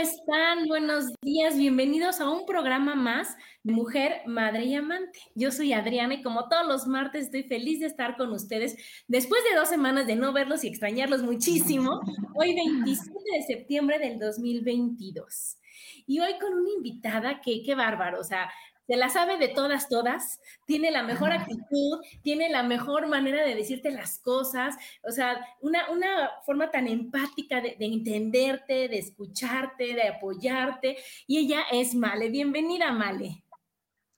están? Buenos días, bienvenidos a un programa más de Mujer, Madre y Amante. Yo soy Adriana y como todos los martes estoy feliz de estar con ustedes después de dos semanas de no verlos y extrañarlos muchísimo. Hoy 27 de septiembre del 2022. Y hoy con una invitada que, qué bárbaro, o sea, se la sabe de todas, todas, tiene la mejor actitud, tiene la mejor manera de decirte las cosas, o sea, una, una forma tan empática de, entenderte, de escucharte, de apoyarte, y ella es Male. Bienvenida, Male.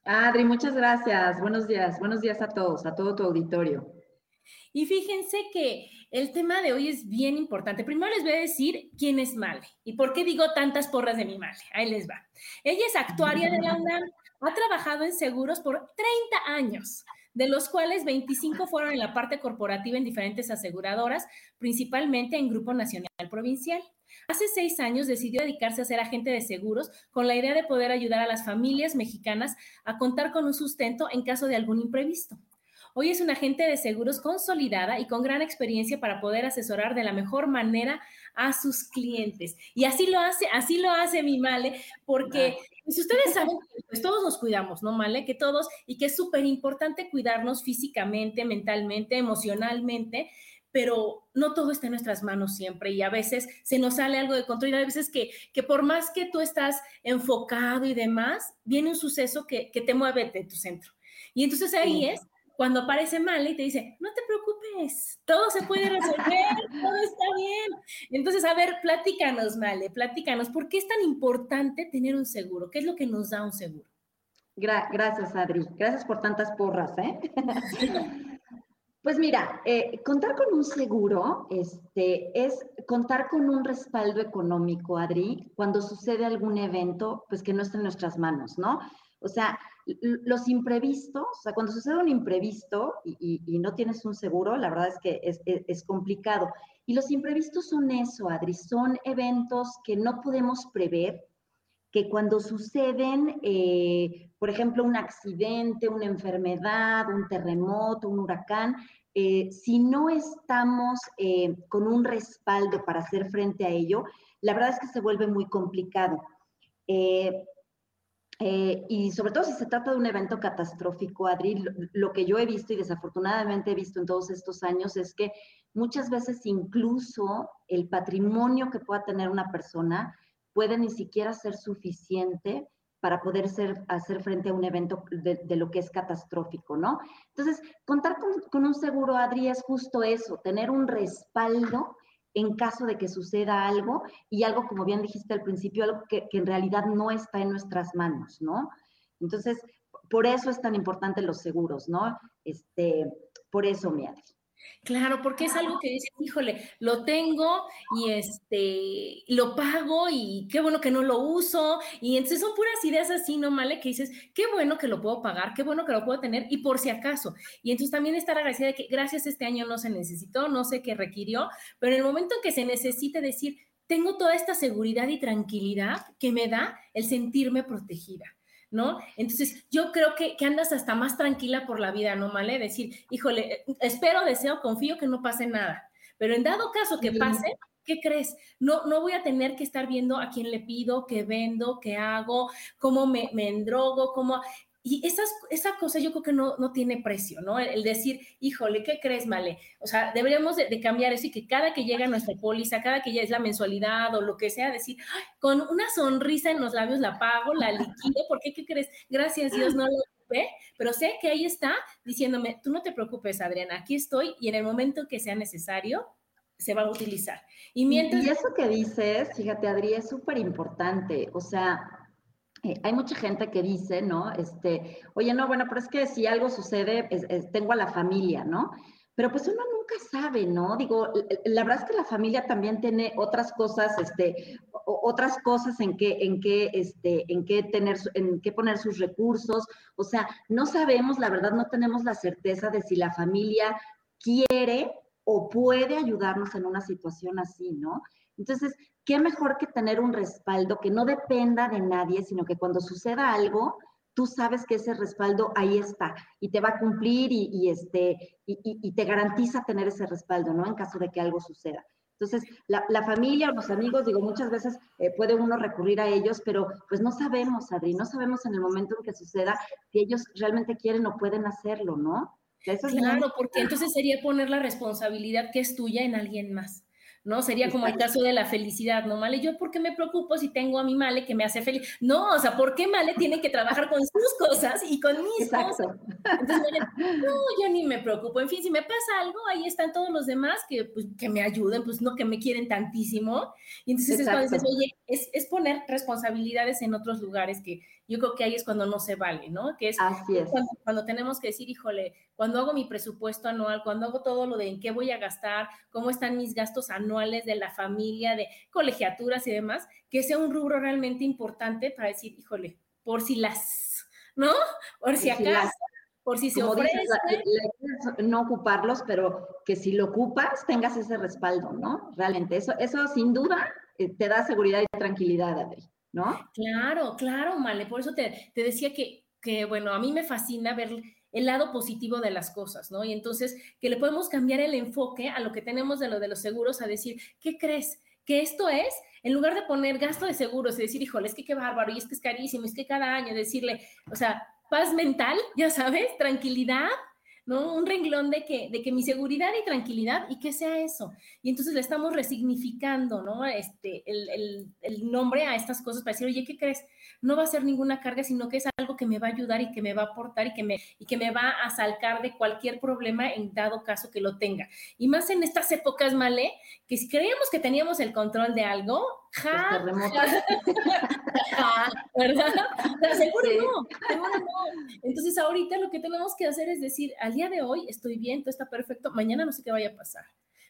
Adri, muchas gracias. Buenos días, buenos días a todos, a todo tu auditorio. Y fíjense que el tema de hoy es bien importante. Primero les voy a decir quién es Male y por qué digo tantas porras de mi Male. Ahí les va. Ella es actuaria de la UNAM, ha trabajado en seguros por 30 años, de los cuales 25 fueron en la parte corporativa en diferentes aseguradoras, principalmente en Grupo Nacional Provincial. Hace seis años decidió dedicarse a ser agente de seguros con la idea de poder ayudar a las familias mexicanas a contar con un sustento en caso de algún imprevisto. Hoy es un agente de seguros consolidada y con gran experiencia para poder asesorar de la mejor manera a sus clientes. Y así lo hace, así lo hace mi Male, porque si ustedes saben pues todos nos cuidamos, ¿no, Male? Que todos, y que es súper importante cuidarnos físicamente, mentalmente, emocionalmente, pero no todo está en nuestras manos siempre y a veces se nos sale algo de control y a veces que, que por más que tú estás enfocado y demás, viene un suceso que, que te mueve de tu centro. Y entonces ahí es cuando aparece mal y te dice, no te preocupes, todo se puede resolver, todo está bien. Entonces, a ver, platícanos, Male, platícanos, ¿por qué es tan importante tener un seguro? ¿Qué es lo que nos da un seguro? gracias, Adri. Gracias por tantas porras, ¿eh? Pues mira, eh, contar con un seguro este, es contar con un respaldo económico, Adri, cuando sucede algún evento, pues que no está en nuestras manos, ¿no? O sea, los imprevistos, o sea, cuando sucede un imprevisto y, no tienes un seguro, la verdad es que es, complicado. Y los imprevistos son eso, Adri, son eventos que no podemos prever, que cuando suceden, eh, por ejemplo, un accidente, una enfermedad, un terremoto, un huracán, eh, si no estamos eh, con un respaldo para hacer frente a ello, la verdad es que se vuelve muy complicado. Y sobre todo si se trata de un evento catastrófico, Adri, lo, que yo he visto y desafortunadamente he visto en todos estos años es que muchas veces incluso el patrimonio que pueda tener una persona puede ni siquiera ser suficiente para poder ser, hacer frente a un evento de, lo que es catastrófico, ¿no? Entonces, contar con, con un seguro, Adri, es justo eso, tener un respaldo en caso de que suceda algo y algo, como bien dijiste al principio, algo que, en realidad no está en nuestras manos, ¿no? Entonces, por eso es tan importante los seguros, ¿no? Este, por eso, mi Adri. Claro, porque es algo que dices, híjole, lo tengo y este, lo pago y qué bueno que no lo uso. Y entonces son puras ideas así, ¿no, Male? Que dices, qué bueno que lo puedo pagar, qué bueno que lo puedo tener y por si acaso. Y entonces también estar agradecida de que gracias este año no se necesitó, no sé qué requirió, pero en el momento en que se necesite decir, tengo toda esta seguridad y tranquilidad que me da el sentirme protegida. ¿No? Entonces, yo creo que, andas hasta más tranquila por la vida, ¿no, Male? Decir, híjole, espero, deseo, confío que no pase nada. Pero en dado caso que pase, ¿qué crees? No, no voy a tener que estar viendo a quién le pido, qué vendo, qué hago, cómo me, me endrogo, cómo... Y esas, esa cosa yo creo que no, no tiene precio, ¿no? El, decir, híjole, ¿qué crees, Male? O sea, deberíamos de, cambiar eso y que cada que llega nuestra póliza, cada que ya es la mensualidad o lo que sea, decir, con una sonrisa en los labios la pago, la liquido, porque ¿qué crees? Gracias Dios, no lo preocupé, pero sé que ahí está diciéndome, tú no te preocupes, Adriana, aquí estoy y en el momento que sea necesario, se va a utilizar. Y, mientras... y eso que dices, fíjate, Adri, es súper importante. O sea, eh, hay mucha gente que dice, ¿no? Este, oye, no, bueno, pero es que si algo sucede, tengo a la familia, ¿no? Pero pues uno nunca sabe, ¿no? Digo, la verdad es que la familia también tiene otras cosas, este, otras cosas en que, en que, este, en que tener, en qué poner sus recursos. O sea, no sabemos, la verdad, no tenemos la certeza de si la familia quiere o puede ayudarnos en una situación así, ¿no? Entonces, ¿qué mejor que tener un respaldo que no dependa de nadie, sino que cuando suceda algo, tú sabes que ese respaldo ahí está y te va a cumplir y, este, y, te garantiza tener ese respaldo, ¿no? En caso de que algo suceda. Entonces, la, familia o los amigos, digo, muchas veces eh, puede uno recurrir a ellos, pero pues no sabemos, Adri, no sabemos en el momento en que suceda si ellos realmente quieren o pueden hacerlo, ¿no? claro, porque entonces sería poner la responsabilidad que es tuya en alguien más. ¿No? Sería como el caso de la felicidad, ¿no? Male, ¿yo por qué me preocupo si tengo a mi Male que me hace feliz? No, o sea, ¿por qué Male tiene que trabajar con sus cosas y con mis cosas? Entonces, no, yo ni me preocupo. En fin, si me pasa algo, ahí están todos los demás que, pues, que me ayuden, pues no que me quieren tantísimo. Y entonces es cuando dices, oye, es, es poner responsabilidades en otros lugares que yo creo que ahí es cuando no se vale, ¿no? Que es, Cuando, tenemos que decir, híjole, cuando hago mi presupuesto anual, cuando hago todo lo de en qué voy a gastar, cómo están mis gastos anuales de la familia, de colegiaturas y demás, que sea un rubro realmente importante para decir, híjole, por si las, ¿no? Por si acaso. por si se ofrece. no ocuparlos, pero que si lo ocupas, tengas ese respaldo, ¿no? Realmente, eso, eso sin duda eh, te da seguridad y tranquilidad, Adri. ¿No? Claro, claro, Male. Por eso te, decía que, que, bueno, a mí me fascina ver el lado positivo de las cosas, ¿no? Y entonces que le podemos cambiar el enfoque a lo que tenemos de lo de los seguros, a decir, ¿qué crees? Que esto es, en lugar de poner gasto de seguros y decir, híjole, es que qué bárbaro, y es que es carísimo, es que cada año decirle, o sea, paz mental, ya sabes, tranquilidad, ¿no? Un renglón de que, de que mi seguridad y tranquilidad y que sea eso. Y entonces le estamos resignificando, ¿no? Este, el, el, nombre a estas cosas para decir, oye, ¿qué crees? No va a ser ninguna carga, sino que es algo que me va a ayudar y que me va a aportar y que me, y que me va a salcar de cualquier problema en dado caso que lo tenga. Y más en estas épocas, Male, que si creíamos que teníamos el control de algo, ja, ¿verdad? seguro no, seguro no. Entonces ahorita lo que tenemos que hacer es decir, al día de hoy estoy bien, todo está perfecto, mañana no sé qué vaya a pasar.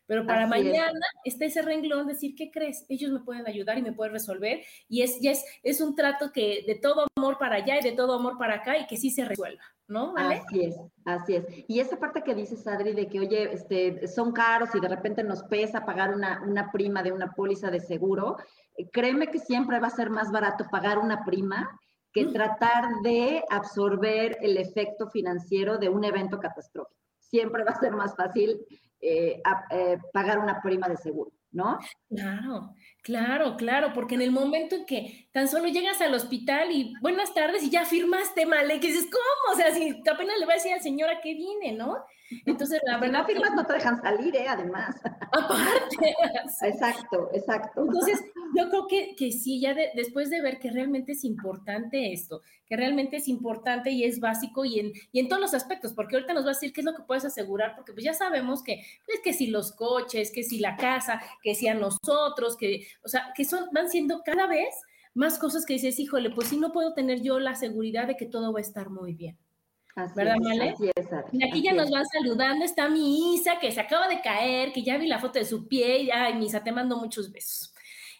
Pero para mañana está ese renglón, decir, ¿qué crees? Ellos me pueden ayudar y me pueden resolver. Y es, ya es, es un trato que de todo amor para allá y de todo amor para acá y que sí se resuelva, ¿no? Así es, así es. Y esa parte que dices, Adri, de que, oye, este, son caros y de repente nos pesa pagar una, una prima de una póliza de seguro, eh, créeme que siempre va a ser más barato pagar una prima que mm. tratar de absorber el efecto financiero de un evento catastrófico. Siempre va a ser más fácil eh, eh, pagar una prima de seguro, ¿no? Claro, claro, claro, porque en el momento en que tan solo llegas al hospital y buenas tardes y ya firmaste mal, que dices, ¿cómo? O sea, si apenas le va a decir al señor a qué viene, ¿no? Entonces, la verdad. no firmas, no te dejan salir, ¿eh? Además. Aparte. exacto, exacto. Entonces, yo creo que, que sí, ya después de ver que realmente es importante esto, que realmente es importante y es básico y en, y en todos los aspectos, porque ahorita nos va a decir qué es lo que puedes asegurar, porque pues ya sabemos que, pues que si los coches, que si la casa, que si a nosotros, que, o sea, que son, van siendo cada vez más cosas que dices, híjole, pues sí no puedo tener yo la seguridad de que todo va a estar muy bien. ¿Verdad, Male? y aquí ya nos van saludando, está mi Isa, que se acaba de caer, que ya vi la foto de su pie, y ay, Misa, te mando muchos besos.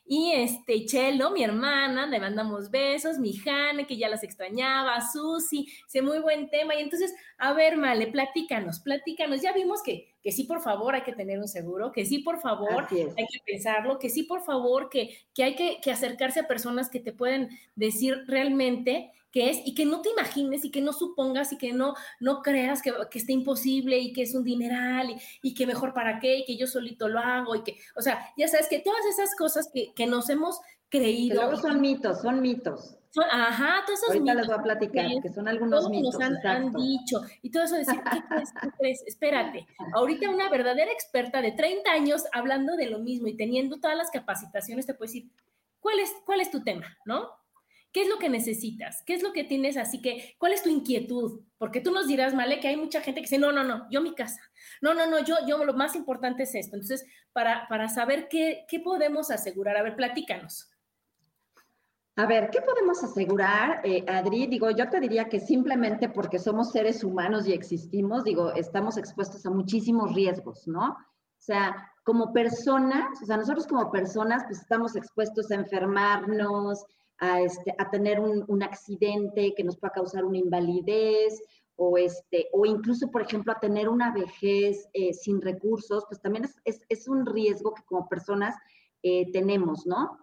Y este, Chelo, mi hermana, le mandamos besos, mi Jane, que ya las extrañaba, Susi, sé muy buen tema. Y entonces, a ver, Male, platícanos, platícanos. Ya vimos que, que sí, por favor, hay que tener un seguro, que sí, por favor, hay que pensarlo, que sí, por favor, que, que hay que, que acercarse a personas que te pueden decir realmente qué es y que no te imagines y que no supongas y que no, no creas que, que esté imposible y que es un dineral y, y, que mejor para qué y que yo solito lo hago y que, o sea, ya sabes que todas esas cosas que, que nos hemos creído. Que luego son mitos, son mitos. Son, ajá, todos esos Ahorita les voy a platicar, que, son algunos mitos. Nos han, dicho. Y todo eso decir, ¿qué crees? ¿Qué crees? Espérate. Ahorita una verdadera experta de 30 años hablando de lo mismo y teniendo todas las capacitaciones te puede decir, ¿cuál es, cuál es tu tema? ¿No? ¿Qué es lo que necesitas? ¿Qué es lo que tienes? Así que, ¿cuál es tu inquietud? Porque tú nos dirás, Male, que hay mucha gente que dice, no, no, no, yo mi casa. No, no, no, yo, yo lo más importante es esto. Entonces, para, para saber qué, qué podemos asegurar, a ver, platícanos. A ver, ¿qué podemos asegurar, eh, Adri? Digo, yo te diría que simplemente porque somos seres humanos y existimos, digo, estamos expuestos a muchísimos riesgos, ¿no? O sea, como personas, o sea, nosotros como personas, pues estamos expuestos a enfermarnos, a, este, a tener un, accidente que nos pueda causar una invalidez, o, este, o incluso, por ejemplo, a tener una vejez eh, sin recursos, pues también es, un riesgo que como personas eh, tenemos, ¿no?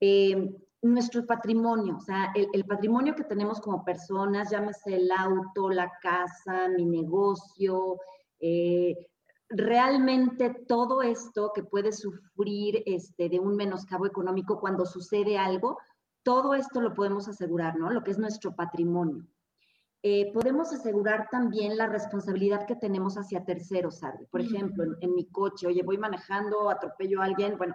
Eh, nuestro patrimonio, o sea, el, el, patrimonio que tenemos como personas, llámese el auto, la casa, mi negocio, realmente todo esto que puede sufrir este, de un menoscabo económico cuando sucede algo, todo esto lo podemos asegurar, ¿no? Lo que es nuestro patrimonio. Eh, podemos asegurar también la responsabilidad que tenemos hacia terceros, Adri. Por ejemplo, en, en, mi coche, oye, voy manejando, atropello a alguien, bueno,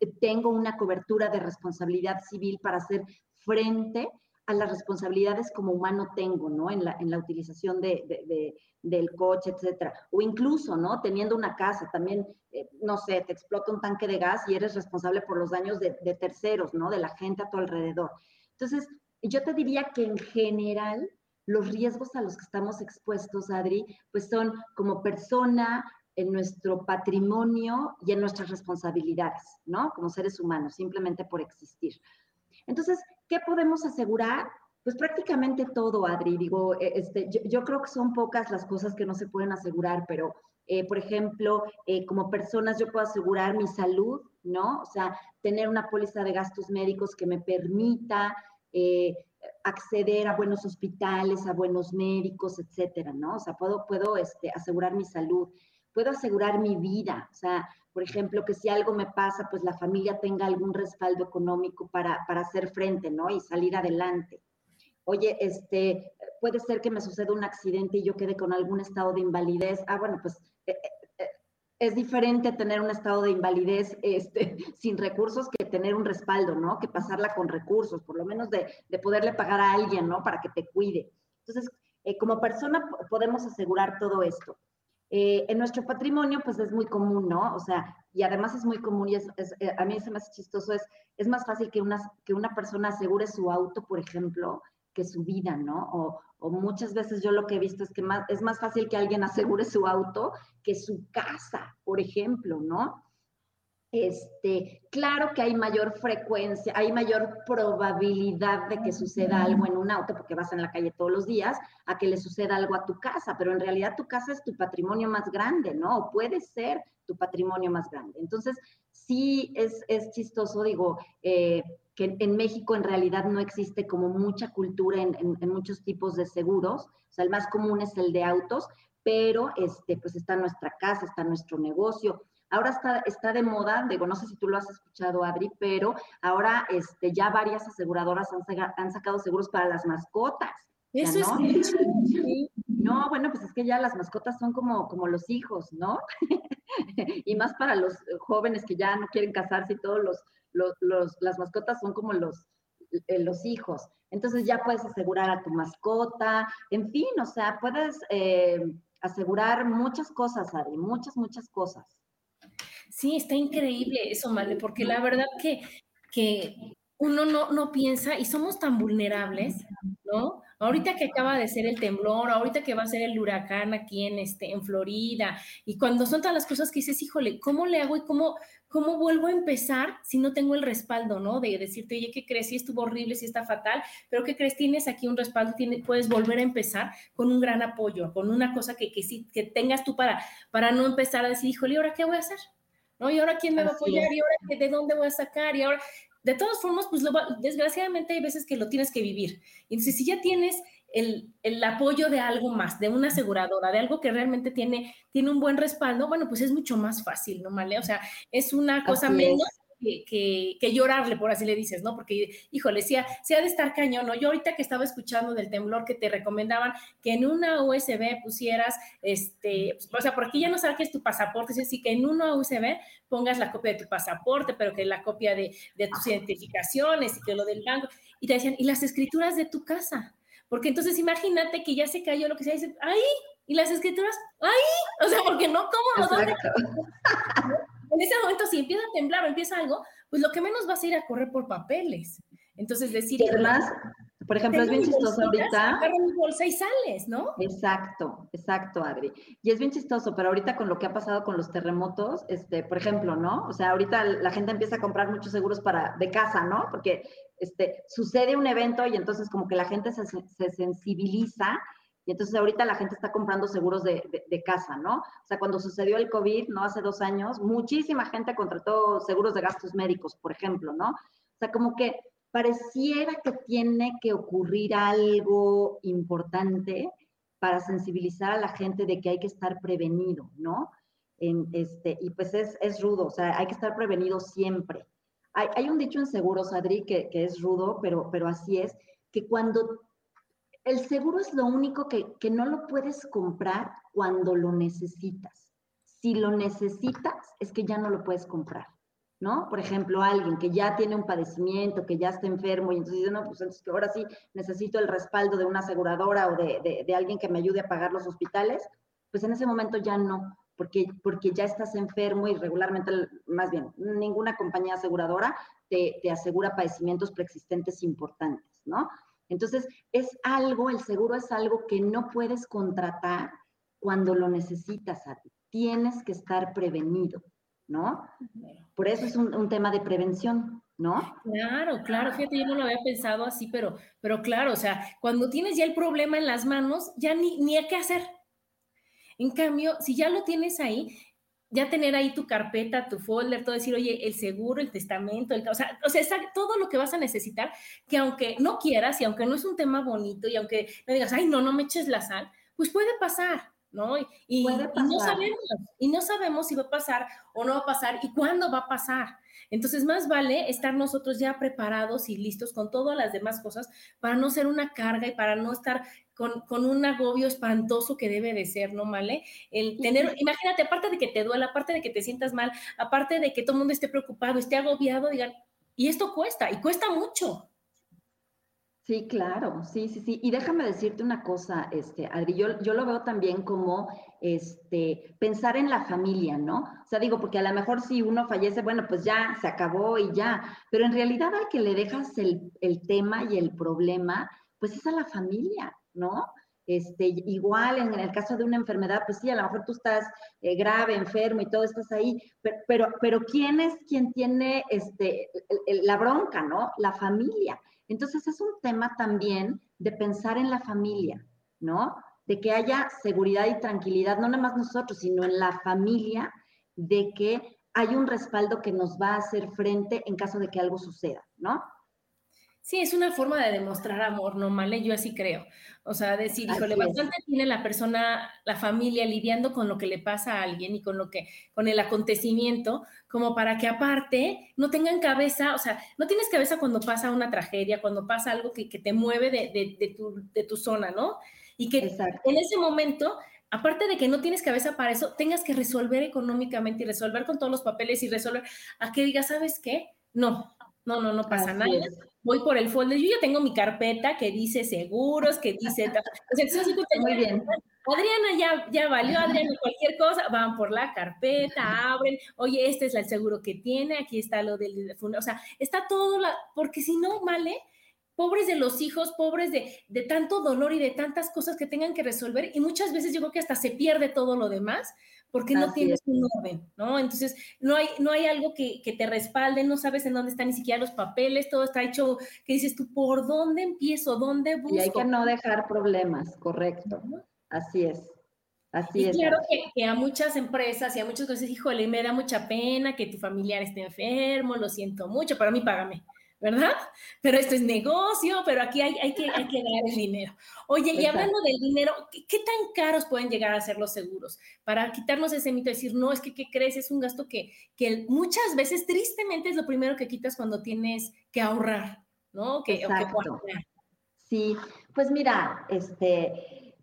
eh, tengo una cobertura de responsabilidad civil para hacer frente a las responsabilidades como humano tengo, ¿no? En la, en la utilización de, de, de, del coche, etcétera. O incluso, ¿no? Teniendo una casa, también, eh, no sé, te explota un tanque de gas y eres responsable por los daños de, de terceros, ¿no? De la gente a tu alrededor. Entonces, yo te diría que en general, los riesgos a los que estamos expuestos, Adri, pues son como persona, en nuestro patrimonio y en nuestras responsabilidades, ¿no? Como seres humanos, simplemente por existir. Entonces, ¿qué podemos asegurar? Pues prácticamente todo, Adri. Digo, e, este, yo, creo que son pocas las cosas que no se pueden asegurar, pero, eh, por ejemplo, eh, como personas yo puedo asegurar mi salud, ¿no? O sea, tener una póliza de gastos médicos que me permita eh, acceder a buenos hospitales, a buenos médicos, etcétera, ¿no? O sea, puedo, puedo este, asegurar mi salud puedo asegurar mi vida, o sea, por ejemplo, que si algo me pasa, pues la familia tenga algún respaldo económico para, para hacer frente, ¿no? Y salir adelante. Oye, este, puede ser que me suceda un accidente y yo quede con algún estado de invalidez. Ah, bueno, pues eh, eh, es diferente tener un estado de invalidez este, sin recursos que tener un respaldo, ¿no? Que pasarla con recursos, por lo menos de, de poderle pagar a alguien, ¿no? Para que te cuide. Entonces, eh, como persona podemos asegurar todo esto. Eh, en nuestro patrimonio, pues es muy común, ¿no? O sea, y además es muy común y es, es, eh, a mí se me chistoso, es, es más fácil que una, que una persona asegure su auto, por ejemplo, que su vida, ¿no? O, o, muchas veces yo lo que he visto es que más, es más fácil que alguien asegure su auto que su casa, por ejemplo, ¿no? Este, claro que hay mayor frecuencia, hay mayor probabilidad de que suceda algo en un auto porque vas en la calle todos los días, a que le suceda algo a tu casa, pero en realidad tu casa es tu patrimonio más grande, ¿no? O puede ser tu patrimonio más grande. Entonces, sí es, es chistoso, digo, eh, que en México en realidad no existe como mucha cultura en, en, en, muchos tipos de seguros, o sea, el más común es el de autos, pero este, pues está nuestra casa, está nuestro negocio, Ahora está, está de moda, digo, no sé si tú lo has escuchado, Adri, pero ahora este, ya varias aseguradoras han, han sacado seguros para las mascotas. Eso ¿no? es sí. No, bueno, pues es que ya las mascotas son como, como los hijos, ¿no? y más para los jóvenes que ya no quieren casarse y todos los, los, los las mascotas son como los, eh, los hijos. Entonces ya puedes asegurar a tu mascota, en fin, o sea, puedes eh, asegurar muchas cosas, Adri, muchas, muchas cosas. Sí, está increíble eso, Male, porque la verdad que, que uno no, no piensa y somos tan vulnerables, ¿no? Ahorita que acaba de ser el temblor, ahorita que va a ser el huracán aquí en, este, en Florida, y cuando son todas las cosas que dices, híjole, ¿cómo le hago y cómo, cómo vuelvo a empezar si no tengo el respaldo, ¿no? De decirte, oye, ¿qué crees? Si estuvo horrible, si está fatal, pero ¿qué crees? Tienes aquí un respaldo, tienes, puedes volver a empezar con un gran apoyo, con una cosa que, que sí, que tengas tú para, para no empezar a decir, híjole, ¿y ahora qué voy a hacer? ¿No? ¿Y ahora quién me va a apoyar? ¿Y ahora de dónde voy a sacar? ¿Y ahora de todas formas, pues lo, desgraciadamente hay veces que lo tienes que vivir. Entonces, si ya tienes el, el, apoyo de algo más, de una aseguradora, de algo que realmente tiene, tiene un buen respaldo, bueno, pues es mucho más fácil, ¿no, Male? O sea, es una cosa Así menos es. Que, que, llorarle, por así le dices, ¿no? Porque, híjole, si ha, de estar cañón, ¿no? Yo ahorita que estaba escuchando del temblor que te recomendaban que en una USB pusieras, este, o sea, por aquí ya no saques tu pasaporte, es decir, que en una USB pongas la copia de tu pasaporte, pero que la copia de, de tus identificaciones y que lo del banco. Y te decían, y las escrituras de tu casa. Porque entonces imagínate que ya se cayó lo que se dice, ahí, y las escrituras, ahí, o sea, porque no, ¿cómo? ¿Dónde? en ese momento, si empieza a temblar o empieza algo, pues lo que menos vas a ir a correr por papeles. Entonces, decir. Y además, por ejemplo, es bien chistoso ahorita. mi bolsa y sales, ¿no? Exacto, exacto, Adri. Y es bien chistoso, pero ahorita con lo que ha pasado con los terremotos, este, por ejemplo, ¿no? O sea, ahorita la gente empieza a comprar muchos seguros para de casa, ¿no? Porque este, sucede un evento y entonces como que la gente se, se sensibiliza y entonces ahorita la gente está comprando seguros de, casa, ¿no? O sea, cuando sucedió el COVID, ¿no? Hace dos años, muchísima gente contrató seguros de gastos médicos, por ejemplo, ¿no? O sea, como que pareciera que tiene que ocurrir algo importante para sensibilizar a la gente de que hay que estar prevenido, ¿no? En este, y pues es, es rudo, o sea, hay que estar prevenido siempre. Hay, hay un dicho en seguros, Adri, que, que es rudo, pero, pero así es, que cuando el seguro es lo único que, no lo puedes comprar cuando lo necesitas. Si lo necesitas, es que ya no lo puedes comprar, ¿no? Por ejemplo, alguien que ya tiene un padecimiento, que ya está enfermo y entonces dice, no, pues entonces que ahora sí necesito el respaldo de una aseguradora o de, de, alguien que me ayude a pagar los hospitales, pues en ese momento ya no, porque, porque ya estás enfermo y regularmente, más bien, ninguna compañía aseguradora te, te asegura padecimientos preexistentes importantes, ¿no? Entonces, es algo, el seguro es algo que no puedes contratar cuando lo necesitas a ti. Tienes que estar prevenido, ¿no? Por eso es un, tema de prevención, ¿no? Claro, claro, fíjate, yo no lo había pensado así, pero, pero claro, o sea, cuando tienes ya el problema en las manos, ya ni, ni hay qué hacer. En cambio, si ya lo tienes ahí, ya tener ahí tu carpeta, tu folder, todo decir, oye, el seguro, el testamento, el, o sea, o sea, todo lo que vas a necesitar, que aunque no quieras y aunque no es un tema bonito y aunque me digas, ay, no, no me eches la sal, pues puede pasar, ¿no? Y, no sabemos, y no sabemos si va a pasar o no va a pasar y cuándo va a pasar. Entonces, más vale estar nosotros ya preparados y listos con todas las demás cosas para no ser una carga y para no estar con, un agobio espantoso que debe de ser, ¿no, Male? El tener, imagínate, aparte de que te duela, aparte de que te sientas mal, aparte de que todo el mundo esté preocupado, esté agobiado, digan, y esto cuesta, y cuesta mucho. Sí, claro, sí, sí, sí. Y déjame decirte una cosa, este, Adri, yo, yo, lo veo también como este, pensar en la familia, ¿no? O sea, digo, porque a lo mejor si uno fallece, bueno, pues ya se acabó y ya, pero en realidad al que le dejas el, el tema y el problema, pues es a la familia, ¿no? Este, igual en el caso de una enfermedad, pues sí, a lo mejor tú estás eh, grave, enfermo y todo estás ahí, pero, pero, ¿quién es quien tiene este, la bronca, ¿no? La familia. Entonces es un tema también de pensar en la familia, ¿no? De que haya seguridad y tranquilidad, no nada más nosotros, sino en la familia, de que hay un respaldo que nos va a hacer frente en caso de que algo suceda, ¿no? Sí, es una forma de demostrar amor, ¿no, Male? Yo así creo. O sea, decir, híjole, bastante tiene la persona, la familia lidiando con lo que le pasa a alguien y con lo que, con el acontecimiento, como para que aparte no tengan cabeza, o sea, no tienes cabeza cuando pasa una tragedia, cuando pasa algo que, te mueve de, tu, de, tu, zona, ¿no? Y que en ese momento aparte de que no tienes cabeza para eso, tengas que resolver económicamente y resolver con todos los papeles y resolver a que digas, ¿sabes qué? No, no, no, no pasa nada. Voy por el folder. Yo ya tengo mi carpeta que dice seguros, que dice. Muy bien. Adriana ya, ya valió, Adriana, cualquier cosa, van por la carpeta, abren, oye, este es el seguro que tiene, aquí está lo del, o sea, está todo, la, porque si no, vale, pobres de los hijos, pobres de, de tanto dolor y de tantas cosas que tengan que resolver, y muchas veces yo creo que hasta se pierde todo lo demás, porque no tienes un orden, ¿no? Entonces, no hay, no hay algo que, te respalde, no sabes en dónde están ni siquiera los papeles, todo está hecho, que dices tú, ¿por dónde empiezo? ¿Dónde busco? Y hay que no dejar problemas, correcto. Así es. Así es. Claro que, a muchas empresas y a muchas cosas, híjole, me da mucha pena que tu familiar esté enfermo, lo siento mucho, para mí págame. ¿Verdad? Pero esto es negocio, pero aquí hay, hay, que, hay que dar el dinero. Oye, y hablando del dinero, ¿qué, tan caros pueden llegar a ser los seguros? Para quitarnos ese mito de decir, no, es que, ¿qué crees? Es un gasto que, que muchas veces, tristemente, es lo primero que quitas cuando tienes que ahorrar, ¿no? Que, Exacto. sí, pues mira, este,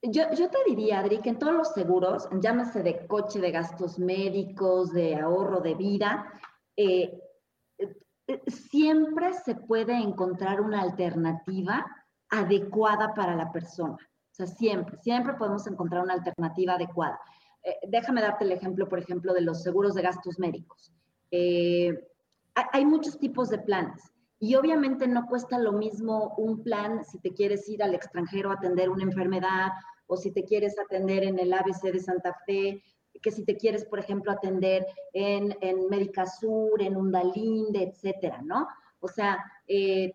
yo, yo, te diría, Adri, que en todos los seguros, llámese de coche, de gastos médicos, de ahorro de vida, eh, siempre se puede encontrar una alternativa adecuada para la persona. O sea, siempre, siempre podemos encontrar una alternativa adecuada. Eh, déjame darte el ejemplo, por ejemplo, de los seguros de gastos médicos. Eh, hay muchos tipos de planes y obviamente no cuesta lo mismo un plan si te quieres ir al extranjero a atender una enfermedad o si te quieres atender en el ABC de Santa Fe que si te quieres, por ejemplo, atender en, en Médica Sur, en Undalinde, etcétera, ¿no? O sea, eh,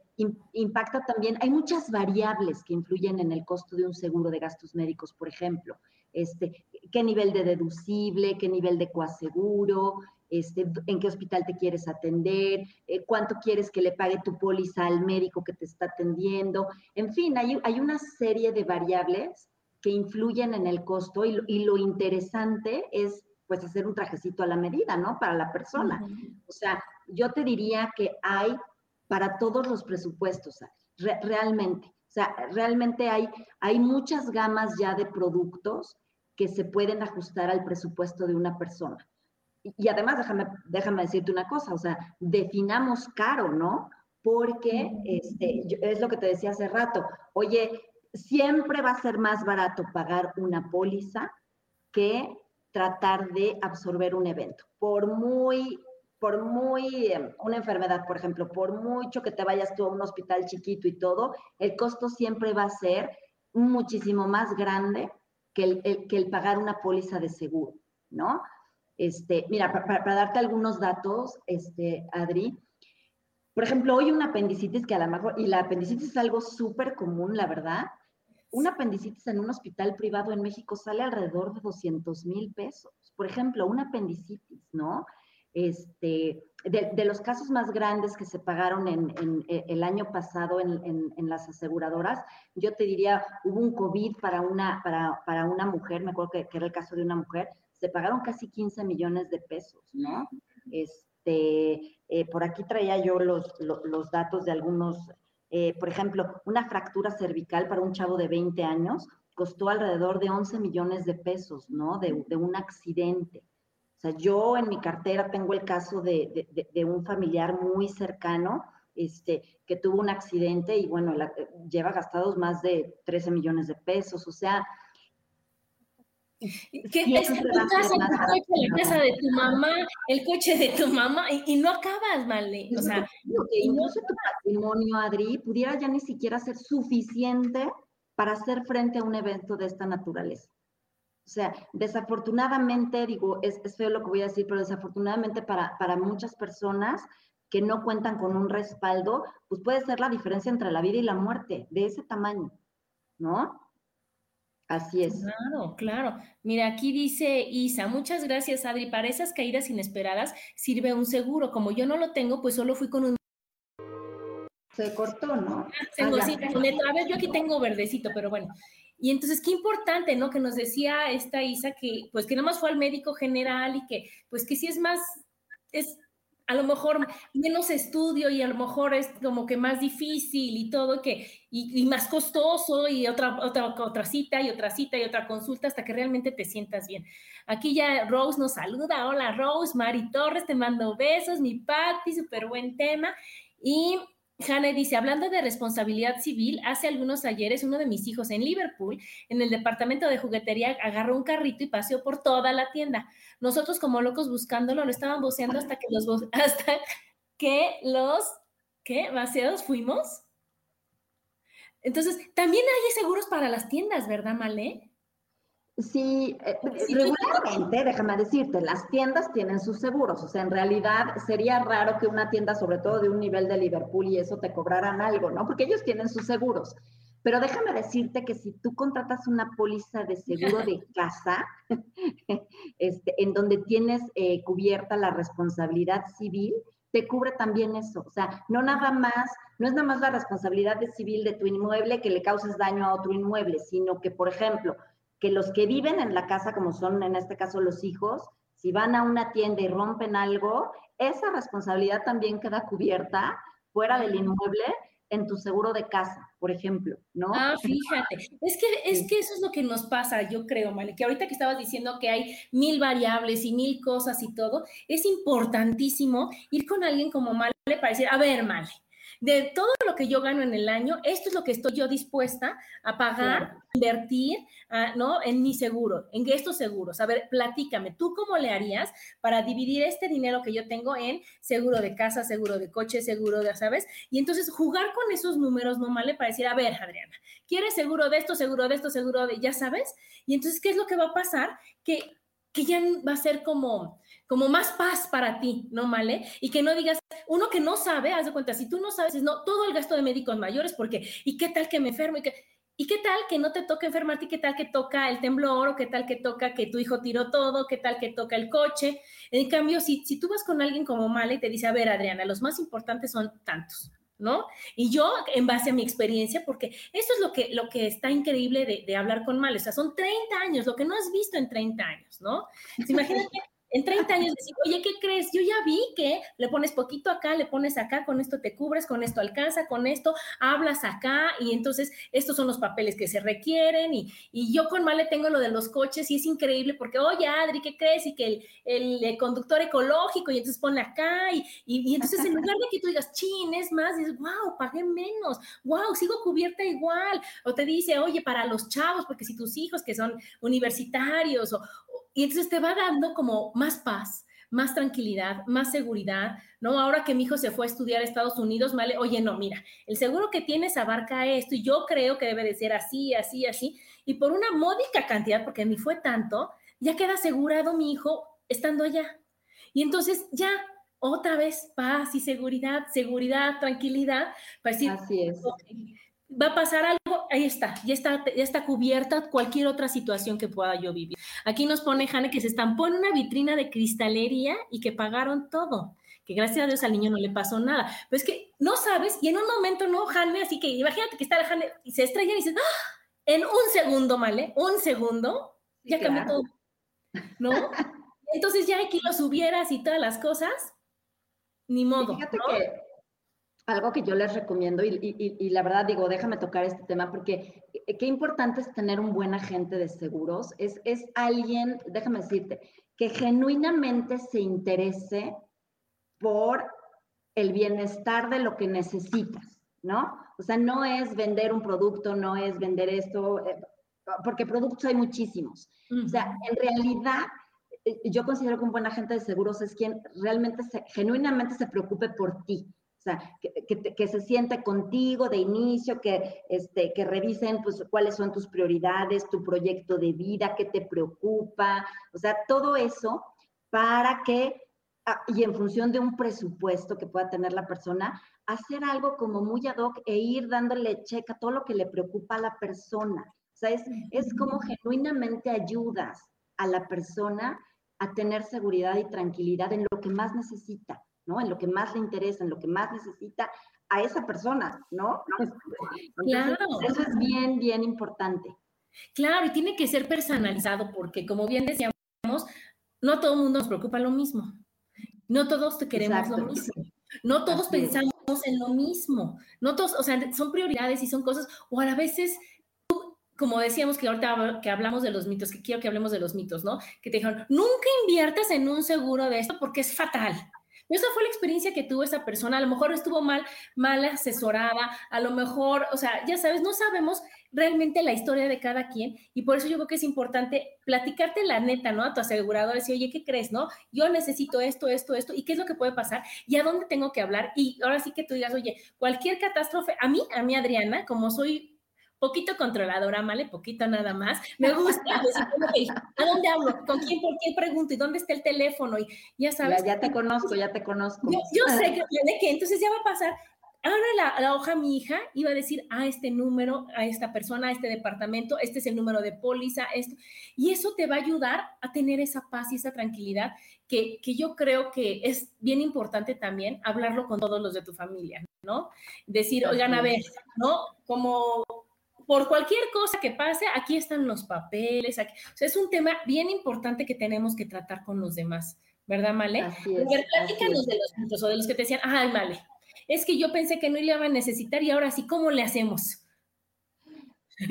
impacta también, hay muchas variables que influyen en el costo de un seguro de gastos médicos, por ejemplo, este, qué nivel de deducible, qué nivel de coaseguro, este, en qué hospital te quieres atender, eh, cuánto quieres que le pague tu póliza al médico que te está atendiendo. En fin, hay, hay una serie de variables que influyen en el costo y, y, lo interesante es pues hacer un trajecito a la medida, ¿no? Para la persona. O sea, yo te diría que hay para todos los presupuestos, realmente. O sea, realmente hay, hay muchas gamas ya de productos que se pueden ajustar al presupuesto de una persona. Y, además, déjame, déjame decirte una cosa, o sea, definamos caro, ¿no? Porque este, es lo que te decía hace rato. Oye, siempre va a ser más barato pagar una póliza que tratar de absorber un evento. Por muy, por muy, em, una enfermedad, por ejemplo, por mucho que te vayas tú a un hospital chiquito y todo, el costo siempre va a ser muchísimo más grande que el, que el pagar una póliza de seguro, ¿no? Este, mira, para, darte algunos datos, este, Adri, por ejemplo, hoy una apendicitis que a lo mejor, y la apendicitis es algo súper común, la verdad, una apendicitis en un hospital privado en México sale alrededor de 200 mil pesos. Por ejemplo, una apendicitis, ¿no? Este, de, los casos más grandes que se pagaron en, eh, el año pasado en, las aseguradoras, yo te diría, hubo un COVID para una, para, una mujer, me acuerdo que, era el caso de una mujer, se pagaron casi 15 millones de pesos, ¿no? Este, eh, por aquí traía yo los, los datos de algunos eh, por ejemplo, una fractura cervical para un chavo de 20 años costó alrededor de 11 millones de pesos, ¿no? De, un accidente. O sea, yo en mi cartera tengo el caso de, un familiar muy cercano este, que tuvo un accidente y bueno, lleva gastados más de 13 millones de pesos. O sea, ¿Qué es tu casa, tu coche, la casa de tu mamá, el coche de tu mamá, y, no acabas, Male. O sea, que incluso tu patrimonio, Adri, pudiera ya ni siquiera ser suficiente para hacer frente a un evento de esta naturaleza. O sea, desafortunadamente, digo, es, es feo lo que voy a decir, pero desafortunadamente para, para muchas personas que no cuentan con un respaldo, pues puede ser la diferencia entre la vida y la muerte, de ese tamaño, ¿no? Así es. Claro, claro. Mira, aquí dice Isa, muchas gracias, Adri. Para esas caídas inesperadas sirve un seguro. Como yo no lo tengo, pues solo fui con un... Se cortó, ¿no? Ah, tengo, sí, A ver, yo aquí tengo verdecito, pero bueno. Y entonces, qué importante, ¿no? Que nos decía esta Isa que, pues, que nada más fue al médico general y que, pues, que sí es más, es a lo mejor menos estudio y a lo mejor es como que más difícil y todo, que, y, más costoso y otra, otra, otra cita y otra cita y otra consulta hasta que realmente te sientas bien. Aquí ya Rose nos saluda. Hola Rose, Mari Torres, te mando besos, mi Patti, súper buen tema. Y Jane dice, hablando de responsabilidad civil, hace algunos ayeres uno de mis hijos en Liverpool, en el departamento de juguetería, agarró un carrito y paseó por toda la tienda. Nosotros como locos buscándolo, lo estaban voceando hasta que los, hasta que los. Vaciados fuimos. Entonces, también hay seguros para las tiendas, ¿verdad, Malé? Sí, eh, regularmente, déjame decirte, las tiendas tienen sus seguros, o sea, en realidad sería raro que una tienda, sobre todo de un nivel de Liverpool y eso, te cobraran algo, ¿no? Porque ellos tienen sus seguros. Pero déjame decirte que si tú contratas una póliza de seguro de casa, este, en donde tienes eh, cubierta la responsabilidad civil, te cubre también eso. O sea, no nada más, no es nada más la responsabilidad de civil de tu inmueble que le causes daño a otro inmueble, sino que, por ejemplo, que los que viven en la casa, como son en este caso los hijos, si van a una tienda y rompen algo, esa responsabilidad también queda cubierta fuera del inmueble en tu seguro de casa, por ejemplo, ¿no? Ah, fíjate, es que, es que eso es lo que nos pasa, yo creo, Male, que ahorita que estabas diciendo que hay mil variables y mil cosas y todo, es importantísimo ir con alguien como Male para decir, a ver, Male, de todo lo que yo gano en el año, esto es lo que estoy yo dispuesta a pagar, invertir, ah, ¿no? En mi seguro, en estos seguros. A ver, platícame, ¿tú cómo le harías para dividir este dinero que yo tengo en seguro de casa, seguro de coche, seguro de, ¿sabes? Y entonces jugar con esos números, no male, para decir, a ver, Adriana, ¿quieres seguro de esto, seguro de esto, seguro de, ya sabes? Y entonces, ¿qué es lo que va a pasar? Que, que ya va a ser como como más paz para ti, ¿no, Male? Y que no digas, uno que no sabe, haz de cuenta, si tú no sabes, no, todo el gasto de médicos mayores, porque, ¿y qué tal que me enfermo? ¿Y qué, ¿Y qué tal que no te toca enfermarte? ¿Y qué tal que toca el temblor? ¿O qué tal que toca que tu hijo tiró todo? ¿Qué tal que toca el coche? En cambio, si, si tú vas con alguien como Male y te dice, a ver, Adriana, los más importantes son tantos, ¿no? Y yo, en base a mi experiencia, porque eso es lo que, lo que está increíble de, de hablar con Male, o sea, son 30 años, lo que no has visto en 30 años, ¿no? Imagínate en 30 años decir, oye, ¿qué crees? Yo ya vi que le pones poquito acá, le pones acá, con esto te cubres, con esto alcanza, con esto hablas acá y entonces estos son los papeles que se requieren y, y yo con Male tengo lo de los coches y es increíble porque, oye, Adri, ¿qué crees? Y que el, el, conductor ecológico y entonces ponle acá y, y, entonces en lugar de que tú digas, chin, es más, dices, wow, pagué menos, wow, sigo cubierta igual. O te dice, oye, para los chavos, porque si tus hijos que son universitarios o, y entonces te va dando como más paz, más tranquilidad, más seguridad, ¿no? Ahora que mi hijo se fue a estudiar a Estados Unidos, vale, oye, no, mira, el seguro que tienes abarca esto y yo creo que debe de ser así, así, así, y por una módica cantidad, porque ni fue tanto, ya queda asegurado mi hijo estando allá. Y entonces ya otra vez paz y seguridad, seguridad, tranquilidad, para decir, así es va a pasar algo, ahí está, ya está, ya está cubierta cualquier otra situación que pueda yo vivir. Aquí nos pone Jane que se estampó en una vitrina de cristalería y que pagaron todo. Que gracias a Dios al niño no le pasó nada. Pero es que no sabes, y en un momento no, Jane, así que imagínate que está la Jane y se estrella y dices, ¡Ah! en un segundo, ¿vale? Un segundo, ya cambió todo. ¿No? Entonces ya aquí lo subieras y todas las cosas, ni modo. Fíjate que algo que yo les recomiendo, y, la verdad digo, déjame tocar este tema, porque eh, qué importante es tener un buen agente de seguros, es, es alguien, déjame decirte, que genuinamente se interese por el bienestar de lo que necesitas, ¿no? O sea, no es vender un producto, no es vender esto, eh, porque productos hay muchísimos. O sea, en realidad, eh, yo considero que un buen agente de seguros es quien realmente, se, genuinamente se preocupe por ti sea, que, que, se siente contigo de inicio, que, este, que revisen pues, cuáles son tus prioridades, tu proyecto de vida, qué te preocupa, o sea, todo eso para que, ah, y en función de un presupuesto que pueda tener la persona, hacer algo como muy ad hoc e ir dándole check a todo lo que le preocupa a la persona. O sea, es, es como genuinamente ayudas a la persona a tener seguridad y tranquilidad en lo que más necesita. ¿No? En lo que más le interesa, en lo que más necesita a esa persona, ¿no? claro. Eso es bien, bien importante. Claro, y tiene que ser personalizado porque, como bien decíamos, no todo el mundo nos preocupa lo mismo. No todos te queremos lo mismo. No todos pensamos en lo mismo. No todos, o sea, son prioridades y son cosas, o a veces como decíamos que ahorita que hablamos de los mitos, que quiero que hablemos de los mitos, ¿no? Que te dijeron, nunca inviertas en un seguro de esto porque es fatal. Esa fue la experiencia que tuvo esa persona. A lo mejor estuvo mal, mal asesorada, a lo mejor, o sea, ya sabes, no sabemos realmente la historia de cada quien y por eso yo creo que es importante platicarte la neta, ¿no? A tu asegurador, decir, oye, ¿qué crees, no? Yo necesito esto, esto, esto, y qué es lo que puede pasar y a dónde tengo que hablar. Y ahora sí que tú digas, oye, cualquier catástrofe, a mí, a mí, Adriana, como soy poquito controladora, ¿vale? Poquito nada más. Me gusta ¿a dónde hablo? ¿Con quién? ¿Por quién pregunto? ¿Y dónde está el teléfono? Y ya sabes. Ya, te conozco, ya te conozco. Yo, sé que tiene que, entonces ya va a pasar. ahora la, hoja mi hija iba a decir a este número, a esta persona, a este departamento, este es el número de póliza, esto. Y eso te va a ayudar a tener esa paz y esa tranquilidad que, que yo creo que es bien importante también hablarlo con todos los de tu familia, ¿no? Decir, oigan, a ver, ¿no? Como por cualquier cosa que pase, aquí están los papeles. Aquí. O sea, es un tema bien importante que tenemos que tratar con los demás, ¿verdad, Male? Así es, platícanos de los puntos o de los que te decían, ay, Male, es que yo pensé que no le iba a necesitar y ahora sí, ¿cómo le hacemos?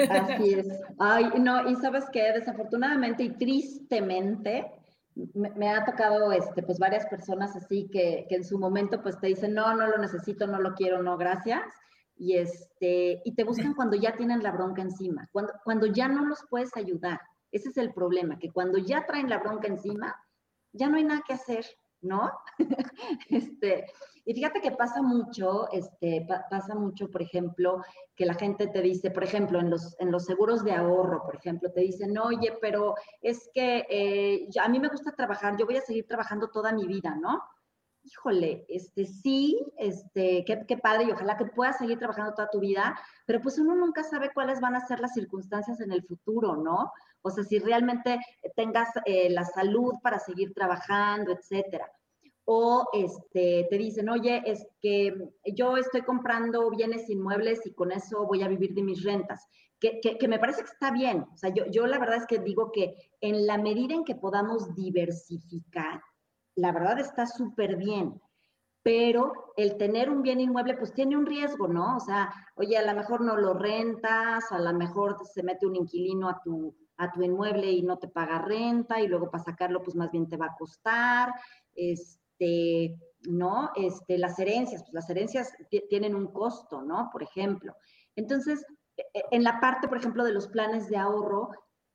Así es. Ay, no, y sabes que desafortunadamente y tristemente me, ha tocado este, pues varias personas así que, que, en su momento pues te dicen, no, no lo necesito, no lo quiero, no, gracias. Y, este, y te buscan cuando ya tienen la bronca encima, cuando, cuando ya no los puedes ayudar. Ese es el problema, que cuando ya traen la bronca encima, ya no hay nada que hacer, ¿no? este, y fíjate que pasa mucho, este, pasa mucho, por ejemplo, que la gente te dice, por ejemplo, en los, en los seguros de ahorro, por ejemplo, te dicen, oye, pero es que eh, a mí me gusta trabajar, yo voy a seguir trabajando toda mi vida, ¿no? Híjole, este sí, este, qué, qué padre y ojalá que puedas seguir trabajando toda tu vida, pero pues uno nunca sabe cuáles van a ser las circunstancias en el futuro, ¿no? O sea, si realmente tengas eh, la salud para seguir trabajando, etcétera o este, te dicen, oye, es que yo estoy comprando bienes inmuebles y con eso voy a vivir de mis rentas, que, que, me parece que está bien. O sea, yo, yo la verdad es que digo que en la medida en que podamos diversificar, la verdad está súper bien. Pero el tener un bien inmueble, pues tiene un riesgo, ¿no? O sea, oye, a lo mejor no lo rentas, a lo mejor se mete un inquilino a tu, a tu inmueble y no te paga renta, y luego para sacarlo, pues más bien te va a costar. Es, este, ¿no? Este, las herencias, pues las herencias tienen un costo, ¿no? Por ejemplo. Entonces, e, e, en la parte, por ejemplo, de los planes de ahorro,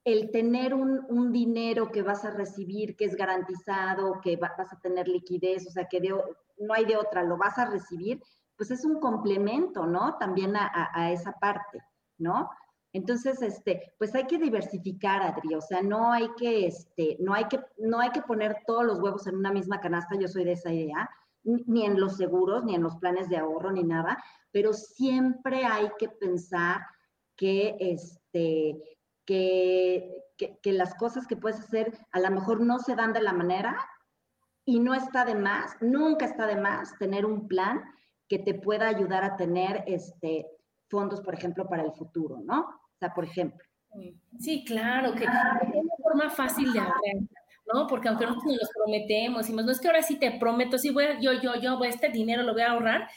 el tener un, dinero que vas a recibir, que es garantizado, que vas a tener liquidez, o sea, que no hay de otra, lo vas a recibir, pues es un complemento, ¿no? También a, a esa parte, ¿no? Entonces, este, pues hay que diversificar, Adri, o sea, no hay que, este, no hay que, no hay que poner todos los huevos en una misma canasta, yo soy de esa idea, ni en los seguros, ni en los planes de ahorro, ni nada, pero siempre hay que pensar que, este, que, que, las cosas que puedes hacer a lo mejor no se dan de la manera y no está de más, nunca está de más tener un plan que te pueda ayudar a tener este, fondos, por ejemplo, para el futuro, ¿no? O sea, por ejemplo. Sí, claro, que es una forma fácil de ahorrar, ¿no? Porque aunque nosotros nos prometemos, decimos, no es que ahora sí te prometo, sí voy a, yo, yo, yo, este dinero lo voy a ahorrar,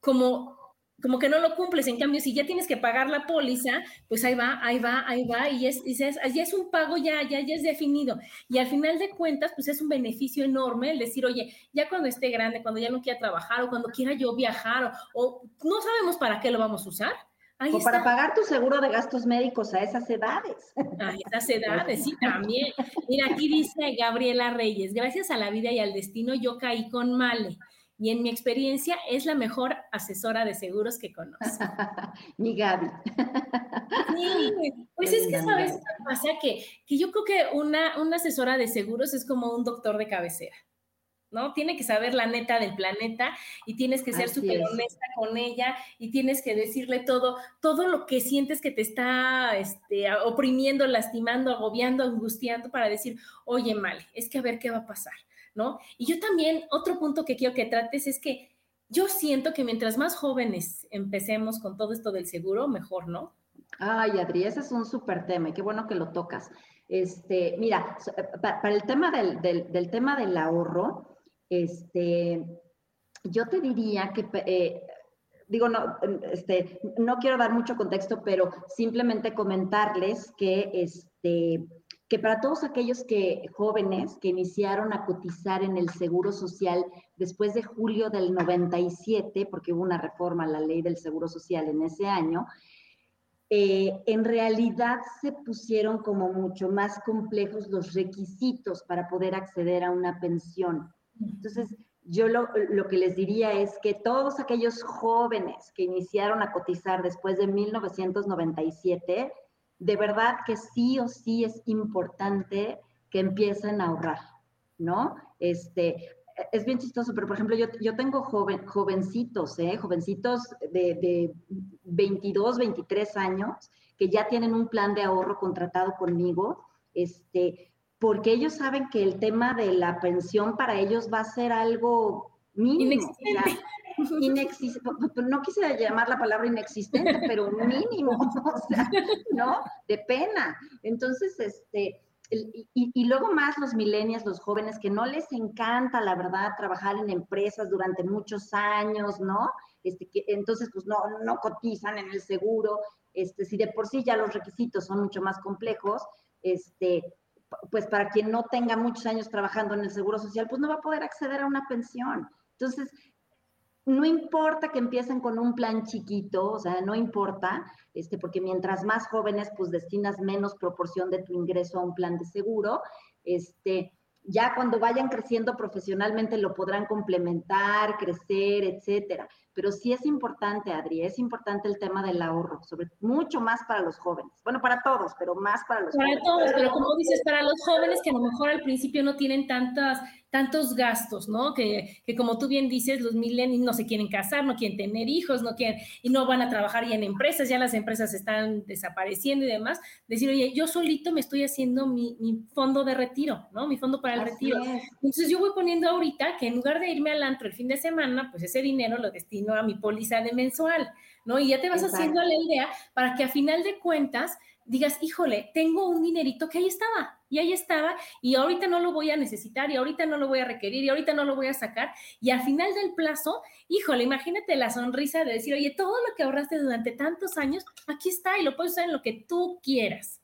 como, como que no lo cumples. En cambio, si ya tienes que pagar la póliza, pues ahí va, ahí va, ahí va, y es, y es, ya es un pago ya, ya, ya es definido. Y al final de cuentas, pues es un beneficio enorme el decir, oye, ya cuando esté grande, cuando ya no quiera trabajar o cuando quiera yo viajar o, o no sabemos para qué lo vamos a usar o para pagar tu seguro de gastos médicos a esas edades. A esas edades, sí, también. Mira, aquí dice Gabriela Reyes, gracias a la vida y al destino yo caí con Male y en mi experiencia es la mejor asesora de seguros que conozco. mi Gaby. sí, pues es que sabes qué pasa, que, que yo creo que una, una asesora de seguros es como un doctor de cabecera. ¿no? Tiene que saber la neta del planeta y tienes que ser súper honesta con ella y tienes que decirle todo, todo lo que sientes que te está este, oprimiendo, lastimando, agobiando, angustiando para decir, oye, mal, es que a ver qué va a pasar, ¿no? Y yo también, otro punto que quiero que trates es que yo siento que mientras más jóvenes empecemos con todo esto del seguro, mejor, ¿no? Ay, Adri, ese es un súper tema y qué bueno que lo tocas. Este, mira, para el tema del, del tema del ahorro, este, yo te diría que, eh, digo, no, este, no quiero dar mucho contexto, pero simplemente comentarles que, este, que para todos aquellos que, jóvenes que iniciaron a cotizar en el Seguro Social después de julio del 97, porque hubo una reforma a la ley del Seguro Social en ese año, eh, en realidad se pusieron como mucho más complejos los requisitos para poder acceder a una pensión. Entonces, yo lo, que les diría es que todos aquellos jóvenes que iniciaron a cotizar después de 1997, de verdad que sí o sí es importante que empiecen a ahorrar, ¿no? Este, es bien chistoso, pero por ejemplo, yo, yo tengo joven, jovencitos, ¿eh? jovencitos de, de 22, 23 años que ya tienen un plan de ahorro contratado conmigo, este, porque ellos saben que el tema de la pensión para ellos va a ser algo mínimo. No quise llamar la palabra inexistente, pero mínimo, o sea, ¿no? De pena. Entonces, este, y, luego más los millennials, los jóvenes que no les encanta, la verdad, trabajar en empresas durante muchos años, ¿no? Este, entonces, pues no, no cotizan en el seguro. Este, si de por sí ya los requisitos son mucho más complejos, este, pues para quien no tenga muchos años trabajando en el seguro social, pues no va a poder acceder a una pensión. Entonces, no importa que empiecen con un plan chiquito, o sea, no importa, este, porque mientras más jóvenes, pues destinas menos proporción de tu ingreso a un plan de seguro, este, ya cuando vayan creciendo profesionalmente lo podrán complementar, crecer, etcétera. Pero sí es importante, Adri, es importante el tema del ahorro, sobre mucho más para los jóvenes. Bueno, para todos, pero más para los jóvenes. Para todos, pero como dices, para los jóvenes que a lo mejor al principio no tienen tantas tantos gastos, ¿no? Que, que, como tú bien dices, los millennials no se quieren casar, no quieren tener hijos, no quieren, y no van a trabajar ya en empresas, ya las empresas están desapareciendo y demás. Decir, oye, yo solito me estoy haciendo mi, mi fondo de retiro, ¿no? Mi fondo para el retiro. Entonces yo voy poniendo ahorita que en lugar de irme al antro el fin de semana, pues ese dinero lo destino a mi póliza de mensual, ¿no? Y ya te vas haciendo la idea para que a final de cuentas digas, híjole, tengo un dinerito que ahí estaba, y ahí estaba, y ahorita no lo voy a necesitar, y ahorita no lo voy a requerir, y ahorita no lo voy a sacar, y al final del plazo, híjole, imagínate la sonrisa de decir, oye, todo lo que ahorraste durante tantos años, aquí está, y lo puedes usar en lo que tú quieras.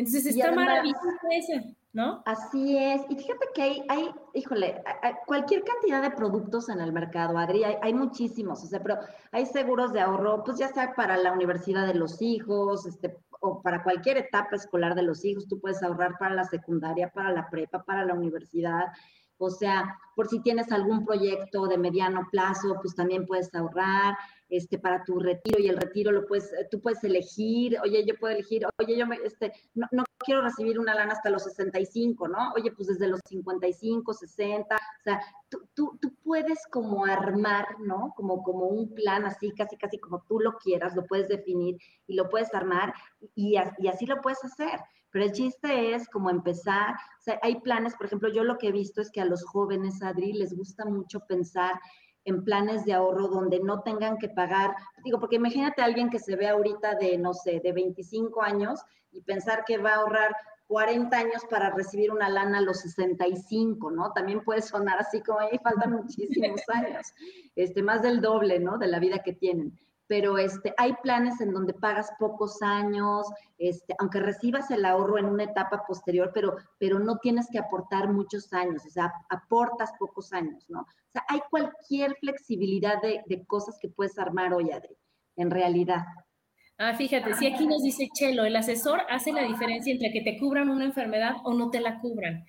Entonces está maravilloso ese, ¿no? Así es. Y fíjate que hay, hay híjole, hay cualquier cantidad de productos en el mercado, Adri, hay, hay, muchísimos, o sea, pero hay seguros de ahorro, pues ya sea para la universidad de los hijos, este, o para cualquier etapa escolar de los hijos, tú puedes ahorrar para la secundaria, para la prepa, para la universidad. O sea, por si tienes algún proyecto de mediano plazo, pues también puedes ahorrar este, para tu retiro y el retiro lo puedes, tú puedes elegir, oye, yo puedo elegir, oye, yo me, este, no, no quiero recibir una lana hasta los 65, ¿no? Oye, pues desde los 55, 60, o sea, tú, tú, tú puedes como armar, ¿no? Como, como un plan así, casi, casi como tú lo quieras, lo puedes definir y lo puedes armar y, y así lo puedes hacer. Pero el chiste es como empezar, o sea, hay planes, por ejemplo, yo lo que he visto es que a los jóvenes, Adri, les gusta mucho pensar en planes de ahorro donde no tengan que pagar, digo, porque imagínate a alguien que se ve ahorita de, no sé, de 25 años y pensar que va a ahorrar 40 años para recibir una lana a los 65, ¿no? También puede sonar así como ahí faltan muchísimos años, este, más del doble, ¿no? De la vida que tienen pero este, hay planes en donde pagas pocos años, este, aunque recibas el ahorro en una etapa posterior, pero, pero no tienes que aportar muchos años, o sea, aportas pocos años, ¿no? O sea, hay cualquier flexibilidad de, de cosas que puedes armar hoy, Adri, en realidad. Ah, fíjate, si aquí nos dice Chelo, el asesor hace la diferencia entre que te cubran una enfermedad o no te la cubran.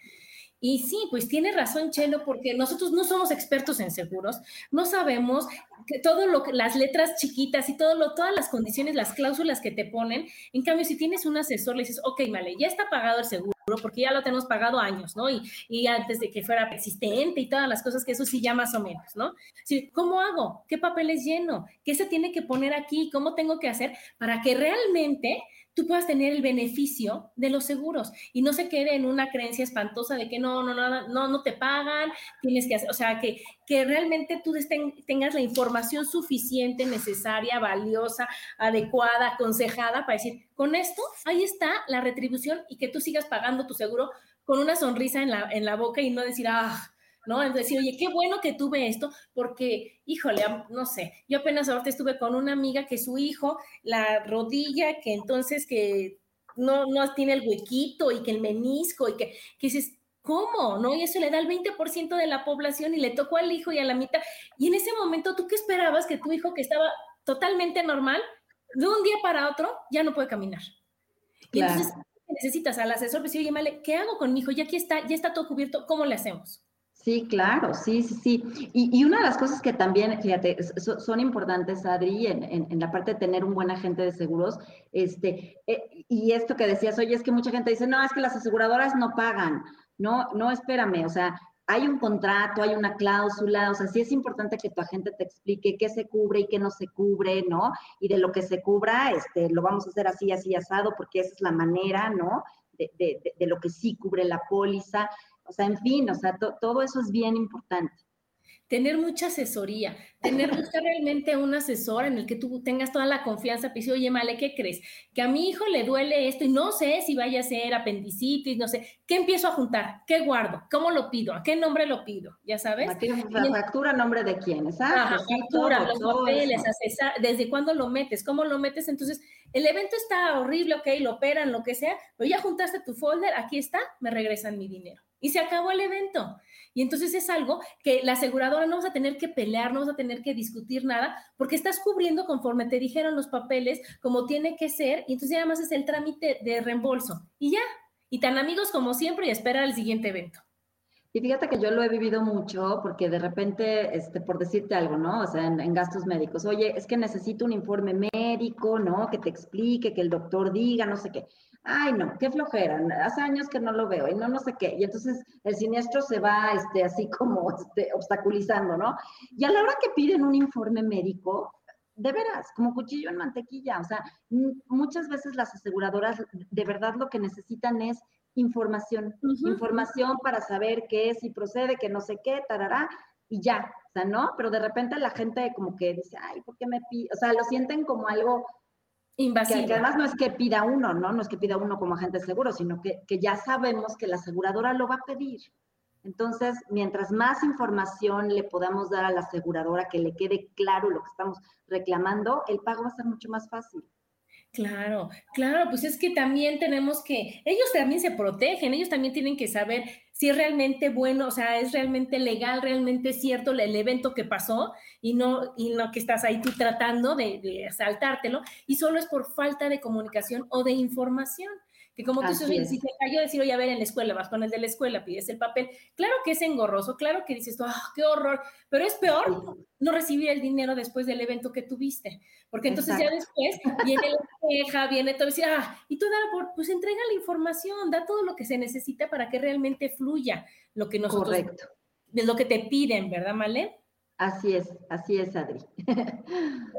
Y sí, pues tiene razón Chelo, porque nosotros no somos expertos en seguros, no sabemos que todo lo que las letras chiquitas y todo lo, todas las condiciones, las cláusulas que te ponen. En cambio, si tienes un asesor, le dices, ok, vale, ya está pagado el seguro, porque ya lo tenemos pagado años, ¿no? Y, y antes de que fuera persistente y todas las cosas, que eso sí ya más o menos, ¿no? Sí, ¿Cómo hago? ¿Qué papeles lleno? ¿Qué se tiene que poner aquí? ¿Cómo tengo que hacer para que realmente tú puedas tener el beneficio de los seguros y no se quede en una creencia espantosa de que no, no, no, no, no te pagan, tienes que hacer, o sea, que, que realmente tú tengas la información suficiente, necesaria, valiosa, adecuada, aconsejada para decir, con esto, ahí está la retribución y que tú sigas pagando tu seguro con una sonrisa en la, en la boca y no decir, ah, ¿no? Es decir, oye, qué bueno que tuve esto, porque, híjole, no sé, yo apenas ahorita estuve con una amiga que su hijo, la rodilla, que entonces que no, no tiene el huequito y que el menisco y que, que dices, ¿cómo? ¿No? Y eso le da al 20% de la población y le tocó al hijo y a la mitad. Y en ese momento, ¿tú qué esperabas que tu hijo que estaba totalmente normal, de un día para otro, ya no puede caminar? Y entonces necesitas al asesor, pues, oye, Male, ¿qué hago con mi hijo? Ya aquí está, ya está todo cubierto, ¿cómo le hacemos? Sí, claro, sí, sí, sí. Y, una de las cosas que también, fíjate, son importantes, Adri, en, la parte de tener un buen agente de seguros, este, eh, y esto que decías, oye, es que mucha gente dice, no, es que las aseguradoras no pagan. No, no, espérame, o sea, hay un contrato, hay una cláusula, o sea, sí es importante que tu agente te explique qué se cubre y qué no se cubre, ¿no? Y de lo que se cubra, este, lo vamos a hacer así, así asado, porque esa es la manera, ¿no? De, de, de lo que sí cubre la póliza. O sea, en fin, o sea, todo eso es bien importante tener mucha asesoría, tener realmente un asesor en el que tú tengas toda la confianza, pues oye, Male, ¿qué crees? Que a mi hijo le duele esto y no sé si vaya a ser apendicitis, no sé, ¿qué empiezo a juntar? ¿Qué guardo? ¿Cómo lo pido? ¿A qué nombre lo pido? ¿Ya sabes? La factura, nombre de quién, Ajá, factura, los papeles, desde cuándo lo metes, cómo lo metes, entonces el evento está horrible, ok, lo operan, lo que sea, pero ya juntaste tu folder, aquí está, me regresan mi dinero. Y se acabó el evento. Y entonces es algo que la aseguradora no vas a tener que pelear, no vas a tener que discutir nada, porque estás cubriendo conforme te dijeron los papeles, como tiene que ser, y entonces además es el trámite de reembolso. Y ya, y tan amigos como siempre y espera el siguiente evento. Y fíjate que yo lo he vivido mucho porque de repente, este, por decirte algo, ¿no? O sea, en, gastos médicos, oye, es que necesito un informe médico, ¿no? Que te explique, que el doctor diga, no sé qué. Ay, no, qué flojera, hace años que no lo veo y no, no sé qué. Y entonces el siniestro se va, este, así como, este, obstaculizando, ¿no? Y a la hora que piden un informe médico, de veras, como cuchillo en mantequilla, o sea, muchas veces las aseguradoras de verdad lo que necesitan es información, información para saber qué, si procede, que no sé qué, tarará, y ya, o sea, ¿no? Pero de repente la gente como que dice, ay, ¿por qué me pide? O sea, lo sienten como algo invasivo. Que, además no es que pida uno, ¿no? No es que pida uno como agente seguro, sino que, que ya sabemos que la aseguradora lo va a pedir. Entonces, mientras más información le podamos dar a la aseguradora, que le quede claro lo que estamos reclamando, el pago va a ser mucho más fácil. Claro, claro, pues es que también tenemos que, ellos también se protegen, ellos también tienen que saber si es realmente bueno, o sea, es realmente legal, realmente cierto el evento que pasó y no, y no que estás ahí tú tratando de, de saltártelo y solo es por falta de comunicación o de información. Que como tú dices, si te cayó decir, oye, a ver, en la escuela, vas con el de la escuela, pides el papel. Claro que es engorroso, claro que dices, ah, qué horror, pero es peor no recibir el dinero después del evento que tuviste. Porque entonces ya después viene la queja, viene todo, y, ah, y tú da, pues entrega la información, da todo lo que se necesita para que realmente fluya lo que nosotros, Correcto. de lo que te piden, ¿verdad, Male? Así es, así es, Adri.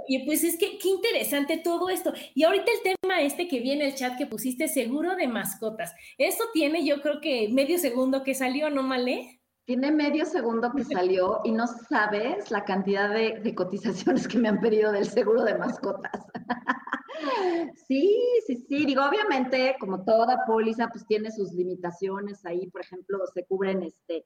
Y pues es que qué interesante todo esto. Y ahorita el tema este que viene el chat que pusiste, seguro de mascotas. Eso tiene yo creo que medio segundo que salió, ¿no, Malé? Tiene medio segundo que salió y no sabes la cantidad de, de cotizaciones que me han pedido del seguro de mascotas. Sí, sí, sí. Digo, obviamente, como toda póliza, pues tiene sus limitaciones ahí. Por ejemplo, se cubren este,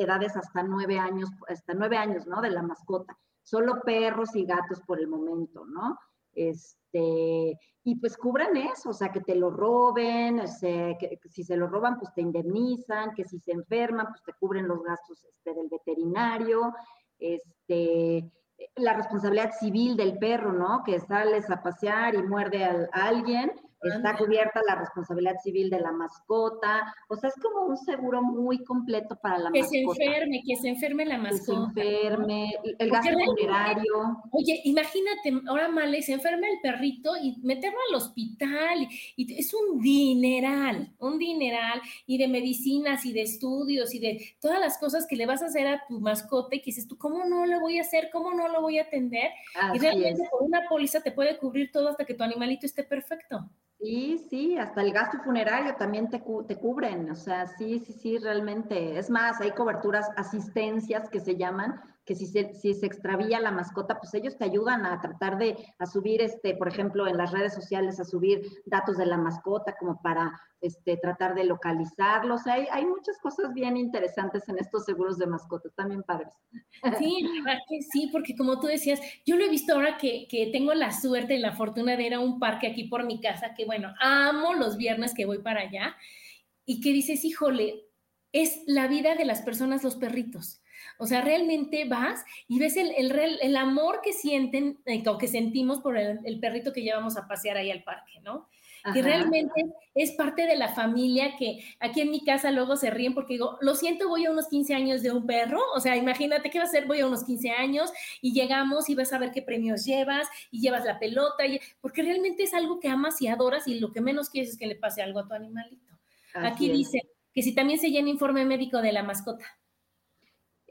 edades hasta nueve años, hasta nueve años, ¿no? De la mascota. Solo perros y gatos por el momento, ¿no? Este, y pues cubren eso, o sea, que te lo roben, que, si se lo roban, pues te indemnizan, que si se enferman, pues te cubren los gastos este, del veterinario, este, la responsabilidad civil del perro, ¿no? Que sales a pasear y muerde a alguien, está cubierta la responsabilidad civil de la mascota, o sea, es como un seguro muy completo para la mascota. Que se enferme, que se enferme la mascota. Que se enferme, el gasto funerario. Oye, imagínate, ahora Male, se enferma el perrito y meterlo al hospital, y, es un dineral, un dineral, y de medicinas y de estudios y de todas las cosas que le vas a hacer a tu mascota y que dices tú, ¿cómo no lo voy a hacer? ¿Cómo no lo voy a atender? y realmente con una póliza te puede cubrir todo hasta que tu animalito esté perfecto. Sí, sí, hasta el gasto funerario también te, te, cubren, o sea, sí, sí, sí, realmente. Es más, hay coberturas, asistencias que se llaman, que si se, si se extravía la mascota, pues ellos te ayudan a tratar de, a subir, este, por ejemplo, en las redes sociales, a subir datos de la mascota como para este, tratar de localizarlos. O sea, hay, hay muchas cosas bien interesantes en estos seguros de mascotas, también padres. Sí, que sí, porque como tú decías, yo lo he visto ahora que, que tengo la suerte y la fortuna de ir a un parque aquí por mi casa, que bueno, amo los viernes que voy para allá, y que dices, híjole, es la vida de las personas los perritos. O sea, realmente vas y ves el, el, amor que sienten eh, o que sentimos por el, perrito que llevamos a pasear ahí al parque, ¿no? Que realmente es parte de la familia que aquí en mi casa luego se ríen porque digo, lo siento, voy a unos 15 años de un perro, o sea, imagínate qué va a ser, voy a unos 15 años y llegamos y vas a ver qué premios llevas y llevas la pelota, y, porque realmente es algo que amas y adoras y lo que menos quieres es que le pase algo a tu animalito. aquí dice que si también se llena informe médico de la mascota.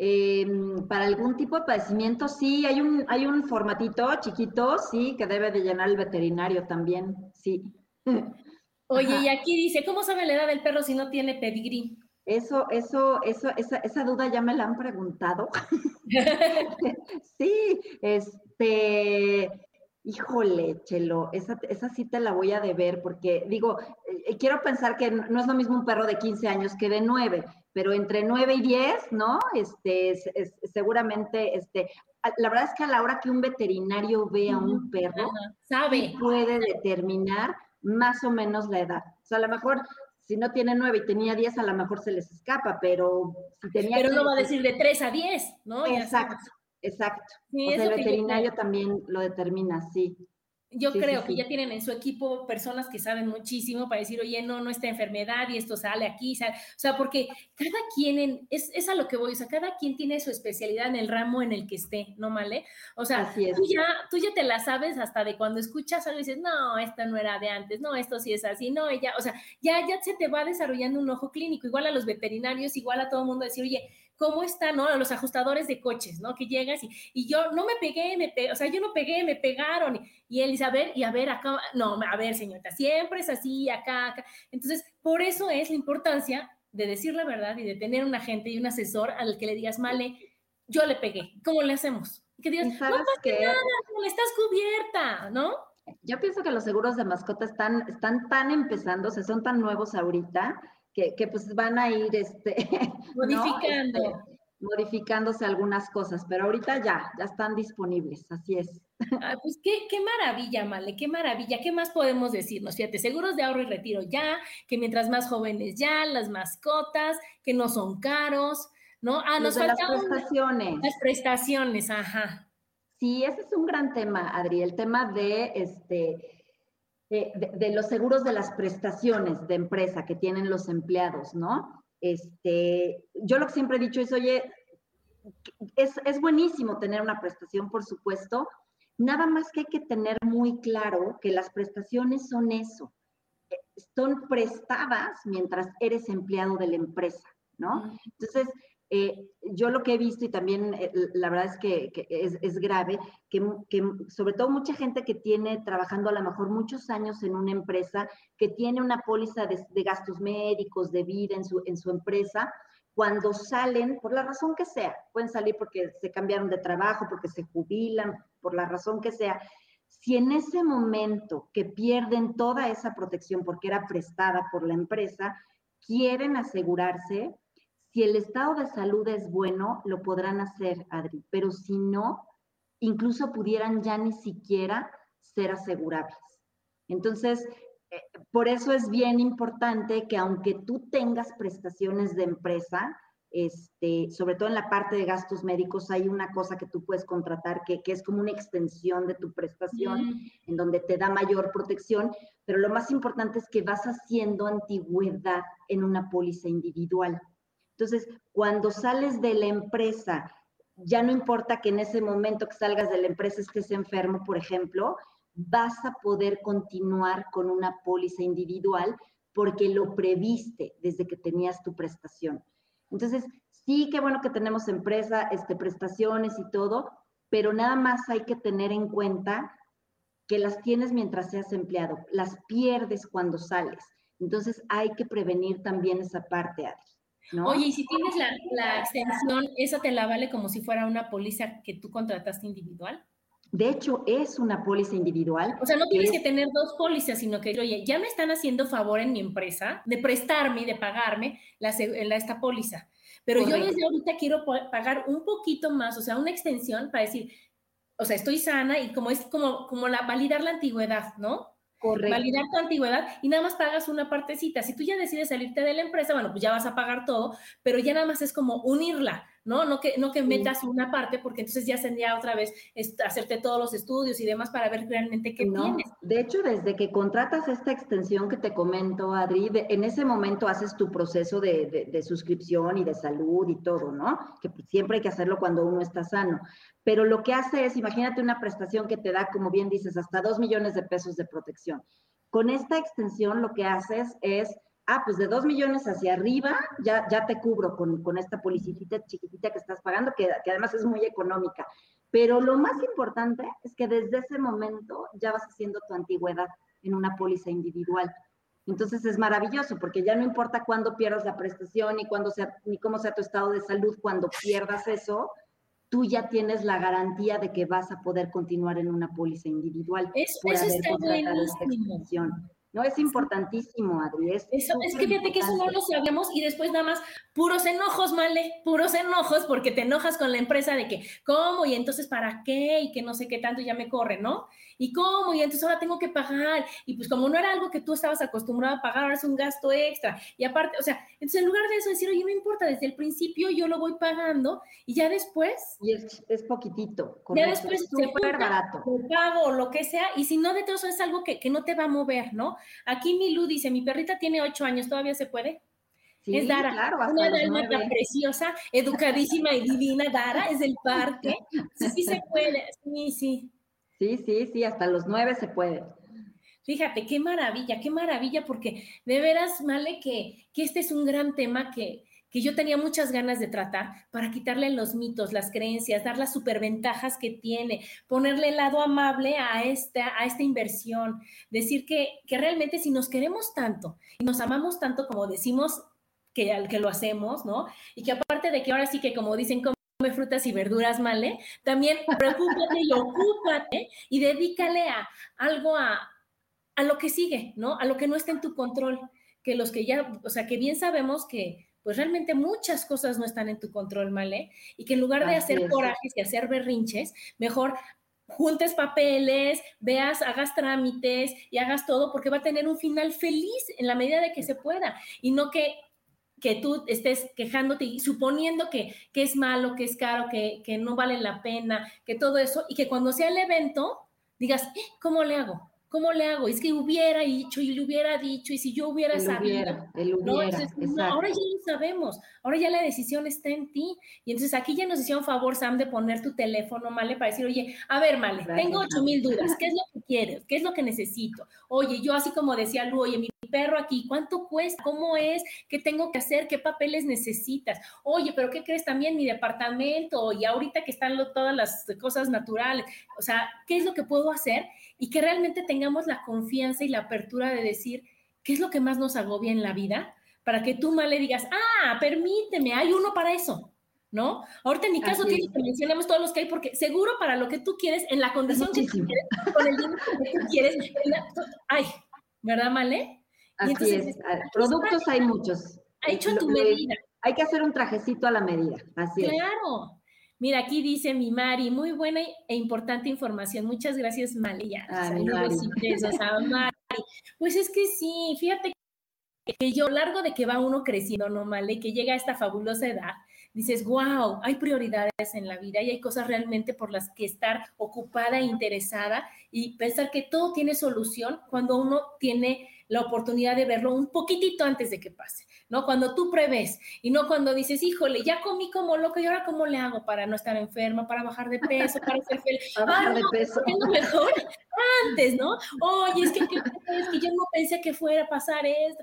Em, para algún tipo de padecimiento, sí, hay un, hay un formatito chiquito, sí, que debe de llenar el veterinario también, sí. Oye, y aquí dice, ¿cómo sabe la edad del perro si no tiene pedigrí? Eso, eso, eso, esa, esa duda ya me la han preguntado. sí, este, híjole, Chelo, esa, esa sí te la voy a deber, porque digo, eh, quiero pensar que no es lo mismo un perro de 15 años que de 9, pero entre 9 y 10, ¿no? Este, seguramente, este, la verdad es que a la hora que un veterinario ve a un perro, sabe, puede determinar más o menos la edad. O sea, a lo mejor si no tiene 9 y tenía 10, a lo mejor se les escapa, pero si tenía Pero no va a decir de 3 a 10, ¿no? Exacto, exacto. o sea, el veterinario también lo determina, sí. Yo creo que ya tienen en su equipo personas que saben muchísimo para decir, oye, no, no esta enfermedad y esto sale aquí, o sea, porque cada quien, es, es, a lo que voy, o sea, cada quien tiene su especialidad en el ramo en el que esté, ¿no, Male? O sea, tú, ya, tú ya te la sabes hasta de cuando escuchas algo y dices, no, esta no era de antes, no, esto sí es así, no, ella, o sea, ya, ya se te va desarrollando un ojo clínico, igual a los veterinarios, igual a todo el mundo decir, oye, cómo están, ¿no? Los ajustadores de coches, ¿no? Que llegas y, y yo no me pegué, me o sea, yo no pegué, me pegaron. Y, él dice, a ver, y a ver, acá, no, a ver, señorita, siempre es así, acá, acá. Entonces, por eso es la importancia de decir la verdad y de tener un agente y un asesor al que le digas, Male, yo le pegué, ¿cómo le hacemos? Y que digas, no pasa nada, no, estás cubierta, ¿no? Yo pienso que los seguros de mascota están, están tan sea, son tan nuevos ahorita, que, pues van a ir este, modificando. Este, modificándose algunas cosas, pero ahorita ya, ya están disponibles, así es. Ah, pues qué, qué maravilla, Male, qué maravilla. ¿Qué más podemos decirnos? Fíjate, seguros de ahorro y retiro ya, que mientras más jóvenes ya, las mascotas, que no son caros, ¿no? Ah, nos faltan las prestaciones. las prestaciones, ajá. Sí, ese es un gran tema, Adri, el tema de este de, los seguros de las prestaciones de empresa que tienen los empleados, ¿no? Este, yo lo que siempre he dicho es, oye, es, es buenísimo tener una prestación, por supuesto, nada más que hay que tener muy claro que las prestaciones son eso, son prestadas mientras eres empleado de la empresa, ¿no? Entonces, eh, yo lo que he visto y también eh, la verdad es que, es, grave, que, sobre todo mucha gente que tiene trabajando a lo mejor muchos años en una empresa, que tiene una póliza de, gastos médicos, de vida en su, en su empresa, cuando salen, por la razón que sea, pueden salir porque se cambiaron de trabajo, porque se jubilan, por la razón que sea, si en ese momento que pierden toda esa protección porque era prestada por la empresa, quieren asegurarse si el estado de salud es bueno, lo podrán hacer, Adri, pero si no, incluso pudieran ya ni siquiera ser asegurables. Entonces, eh, por eso es bien importante que aunque tú tengas prestaciones de empresa, este, sobre todo en la parte de gastos médicos, hay una cosa que tú puedes contratar que, es como una extensión de tu prestación, mm. en donde te da mayor protección, pero lo más importante es que vas haciendo antigüedad en una póliza individual. Entonces, cuando sales de la empresa, ya no importa que en ese momento que salgas de la empresa estés enfermo, por ejemplo, vas a poder continuar con una póliza individual porque lo previste desde que tenías tu prestación. Entonces, sí, qué bueno que tenemos empresa, este, prestaciones y todo, pero nada más hay que tener en cuenta que las tienes mientras seas empleado, las pierdes cuando sales. Entonces, hay que prevenir también esa parte, Adri. Oye, y si tienes la, extensión, ¿esa te la vale como si fuera una póliza que tú contrataste individual? De hecho, es una póliza individual. O sea, no tienes que tener dos pólizas, sino que, oye, ya me están haciendo favor en mi empresa de prestarme y de pagarme la, esta póliza. Pero yo desde ahorita quiero pagar un poquito más, o sea, una extensión para decir, o sea, estoy sana y como es como, como la, validar la antigüedad, ¿no? Validar tu antigüedad y nada más pagas una partecita. Si tú ya decides salirte de la empresa, bueno, pues ya vas a pagar todo, pero ya nada más es como unirla, ¿no? No que, no que metas una parte, porque entonces ya tendría otra vez hacerte todos los estudios y demás para ver realmente qué tienes. De hecho, desde que contratas esta extensión que te comento, Adri, en ese momento haces tu proceso de, de, suscripción y de salud y todo, ¿no? Que pues siempre hay que hacerlo cuando uno está sano. Pero lo que hace es, imagínate una prestación que te da, como bien dices, hasta dos millones de pesos de protección. Con esta extensión lo que haces es ah, pues de dos millones hacia arriba, ya, ya te cubro con, con esta policitita chiquitita que estás pagando, que, que además es muy económica. Pero lo más importante es que desde ese momento ya vas haciendo tu antigüedad en una póliza individual. Entonces es maravilloso porque ya no importa cuándo pierdas la prestación ni, cuándo sea, ni cómo sea tu estado de salud cuando pierdas eso, tú ya tienes la garantía de que vas a poder continuar en una póliza individual. Eso, eso está buenísimo. No, es importantísimo, Adri. Es, eso, es que fíjate que eso no lo sabíamos y después nada más puros enojos, Male, puros enojos porque te enojas con la empresa de que, ¿cómo? Y entonces, ¿para qué? Y que no sé qué tanto ya me corre, ¿no? ¿Y cómo? Y entonces ahora tengo que pagar. Y pues como no era algo que tú estabas acostumbrado a pagar, ahora es un gasto extra. Y aparte, o sea, entonces en lugar de eso decir, oye, no importa, desde el principio yo lo voy pagando y ya después... Y es, es poquitito. Ya después es súper barato. Lo pago o lo que sea. Y si no, de todo eso es algo que, que no te va a mover, ¿no? Aquí mi Lu dice, mi perrita tiene ocho años, ¿todavía se puede? Sí, es Dara, claro, una dálmata preciosa, educadísima y divina, Dara, es del parque. Sí, sí se puede, sí, sí. Sí, sí, sí, hasta los nueve se puede. Fíjate, qué maravilla, qué maravilla, porque de veras, Male, que, que este es un gran tema que, que yo tenía muchas ganas de tratar para quitarle los mitos, las creencias, dar las superventajas que tiene, ponerle el lado amable a esta, a esta inversión, decir que, que realmente si nos queremos tanto y nos amamos tanto como decimos que, que lo hacemos, ¿no? Y que aparte de que ahora sí que como dicen, frutas y verduras, ¿vale? También preocúpate y ocúpate y dedícale a algo a, a lo que sigue, ¿no? A lo que no está en tu control, que los que ya, o sea, que bien sabemos que pues realmente muchas cosas no están en tu control, ¿vale? Y que en lugar de hacer corajes y hacer berrinches, mejor juntes papeles, veas, hagas trámites y hagas todo porque va a tener un final feliz en la medida de que se pueda y no que que tú estés quejándote y suponiendo que, que es malo, que es caro, que, que, no vale la pena, que todo eso, y que cuando sea el evento digas, eh, ¿cómo le hago? ¿Cómo le hago? Es que hubiera dicho y le hubiera dicho y si yo hubiera sabido. ¿no? ahora ya lo sabemos, ahora ya la decisión está en ti. Y entonces aquí ya nos hicieron favor, Sam, de poner tu teléfono, Male, para decir, oye, a ver, Male, tengo ocho mil dudas, ¿qué es lo que quieres? ¿Qué es lo que necesito? Oye, yo así como decía Lu, oye, mi perro aquí, ¿cuánto cuesta? ¿Cómo es? ¿Qué tengo que hacer? ¿Qué papeles necesitas? Oye, pero ¿qué crees también? Mi departamento y ahorita que están todas las cosas naturales. O sea, ¿qué es lo que puedo hacer? Y que realmente tengamos la confianza y la apertura de decir, ¿qué es lo que más nos agobia en la vida? Para que tú mal le digas, ah, permíteme, hay uno para eso. ¿no? Ahorita en mi caso tienes que mencionamos todos los que hay, porque seguro para lo que tú quieres, en la condición que tú quieres, con el dinero que tú quieres, ay, ¿verdad, Male? Así es. Ah, productos hay muchos. Ha hecho tu medida. Hay que hacer un trajecito a la medida. Así es. Claro. Mira, aquí dice mi Mari, muy buena e importante información. Muchas gracias, Mali. Ah, Mari. Mari. Pues es que sí, fíjate que yo, largo de que va uno creciendo, ¿no, Male? Que llega a esta fabulosa edad, dices, wow, hay prioridades en la vida y hay cosas realmente por las que estar ocupada e interesada y pensar que todo tiene solución cuando uno tiene la oportunidad de verlo un poquitito antes de que pase, ¿no? Cuando tú prevés y no cuando dices, híjole, ya comí como loco y ahora cómo le hago para no estar enferma, para bajar de peso, para ser feliz. Para bajar de peso. mejor antes, ¿no? Oye, es que, es que yo no pensé que fuera a pasar esto.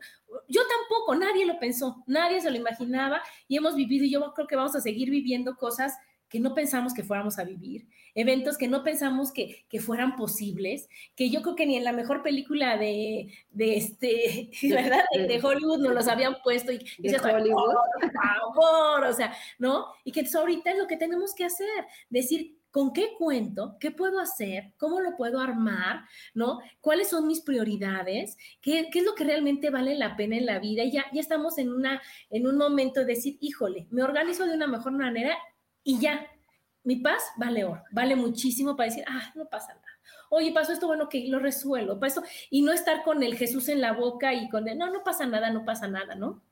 Yo tampoco, nadie lo pensó, nadie se lo imaginaba y hemos vivido y yo creo que vamos a seguir viviendo cosas que no pensamos que fuéramos a vivir, eventos que no pensamos que, que fueran posibles, que yo creo que ni en la mejor película de, de este, ¿verdad? De, Hollywood nos los habían puesto y, y Hollywood. por favor, o sea, ¿no? Y que ahorita es lo que tenemos que hacer, decir, ¿Con qué cuento? ¿Qué puedo hacer? ¿Cómo lo puedo armar? ¿No? ¿Cuáles son mis prioridades? ¿Qué, qué es lo que realmente vale la pena en la vida? Y ya, ya estamos en, una, en un momento de decir, híjole, me organizo de una mejor manera y ya, mi paz vale oro, vale muchísimo para decir, ah, no pasa nada. Oye, pasó esto, bueno, que lo resuelvo, pasó, y no estar con el Jesús en la boca y con el, no, no pasa nada, no pasa nada, ¿no?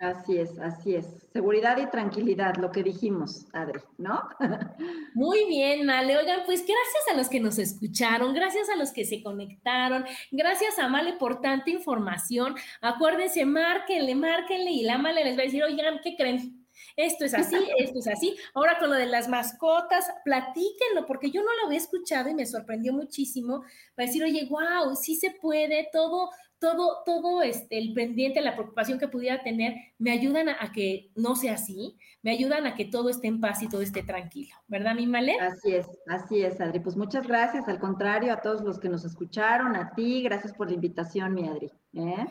Así es, así es. Seguridad y tranquilidad, lo que dijimos, Adri, ¿no? Muy bien, Male. Oigan, pues gracias a los que nos escucharon, gracias a los que se conectaron, gracias a Male por tanta información. Acuérdense, márquenle, márquenle y la Male les va a decir, oigan, ¿qué creen? Esto es así, esto es así. Ahora con lo de las mascotas, platíquenlo, porque yo no lo había escuchado y me sorprendió muchísimo para decir, oye, wow, sí se puede, todo, todo, todo este, el pendiente, la preocupación que pudiera tener, me ayudan a, que no sea así, me ayudan a que todo esté en paz y todo esté tranquilo, ¿verdad, mi Male? Así es, así es, Adri. Pues muchas gracias, al contrario, a todos los que nos escucharon, a ti, gracias por la invitación, mi Adri. ¿eh?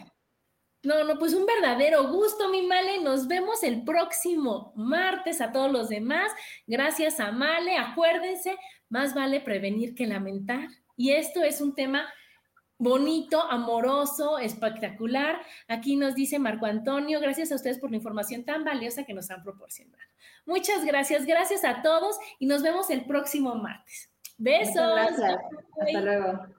No, no, pues un verdadero gusto, mi Male. Nos vemos el próximo martes a todos los demás. Gracias a Male. Acuérdense, más vale prevenir que lamentar. Y esto es un tema bonito, amoroso, espectacular. Aquí nos dice Marco Antonio, gracias a ustedes por la información tan valiosa que nos han proporcionado. Muchas gracias, gracias a todos y nos vemos el próximo martes. Besos. gracias. Hasta luego.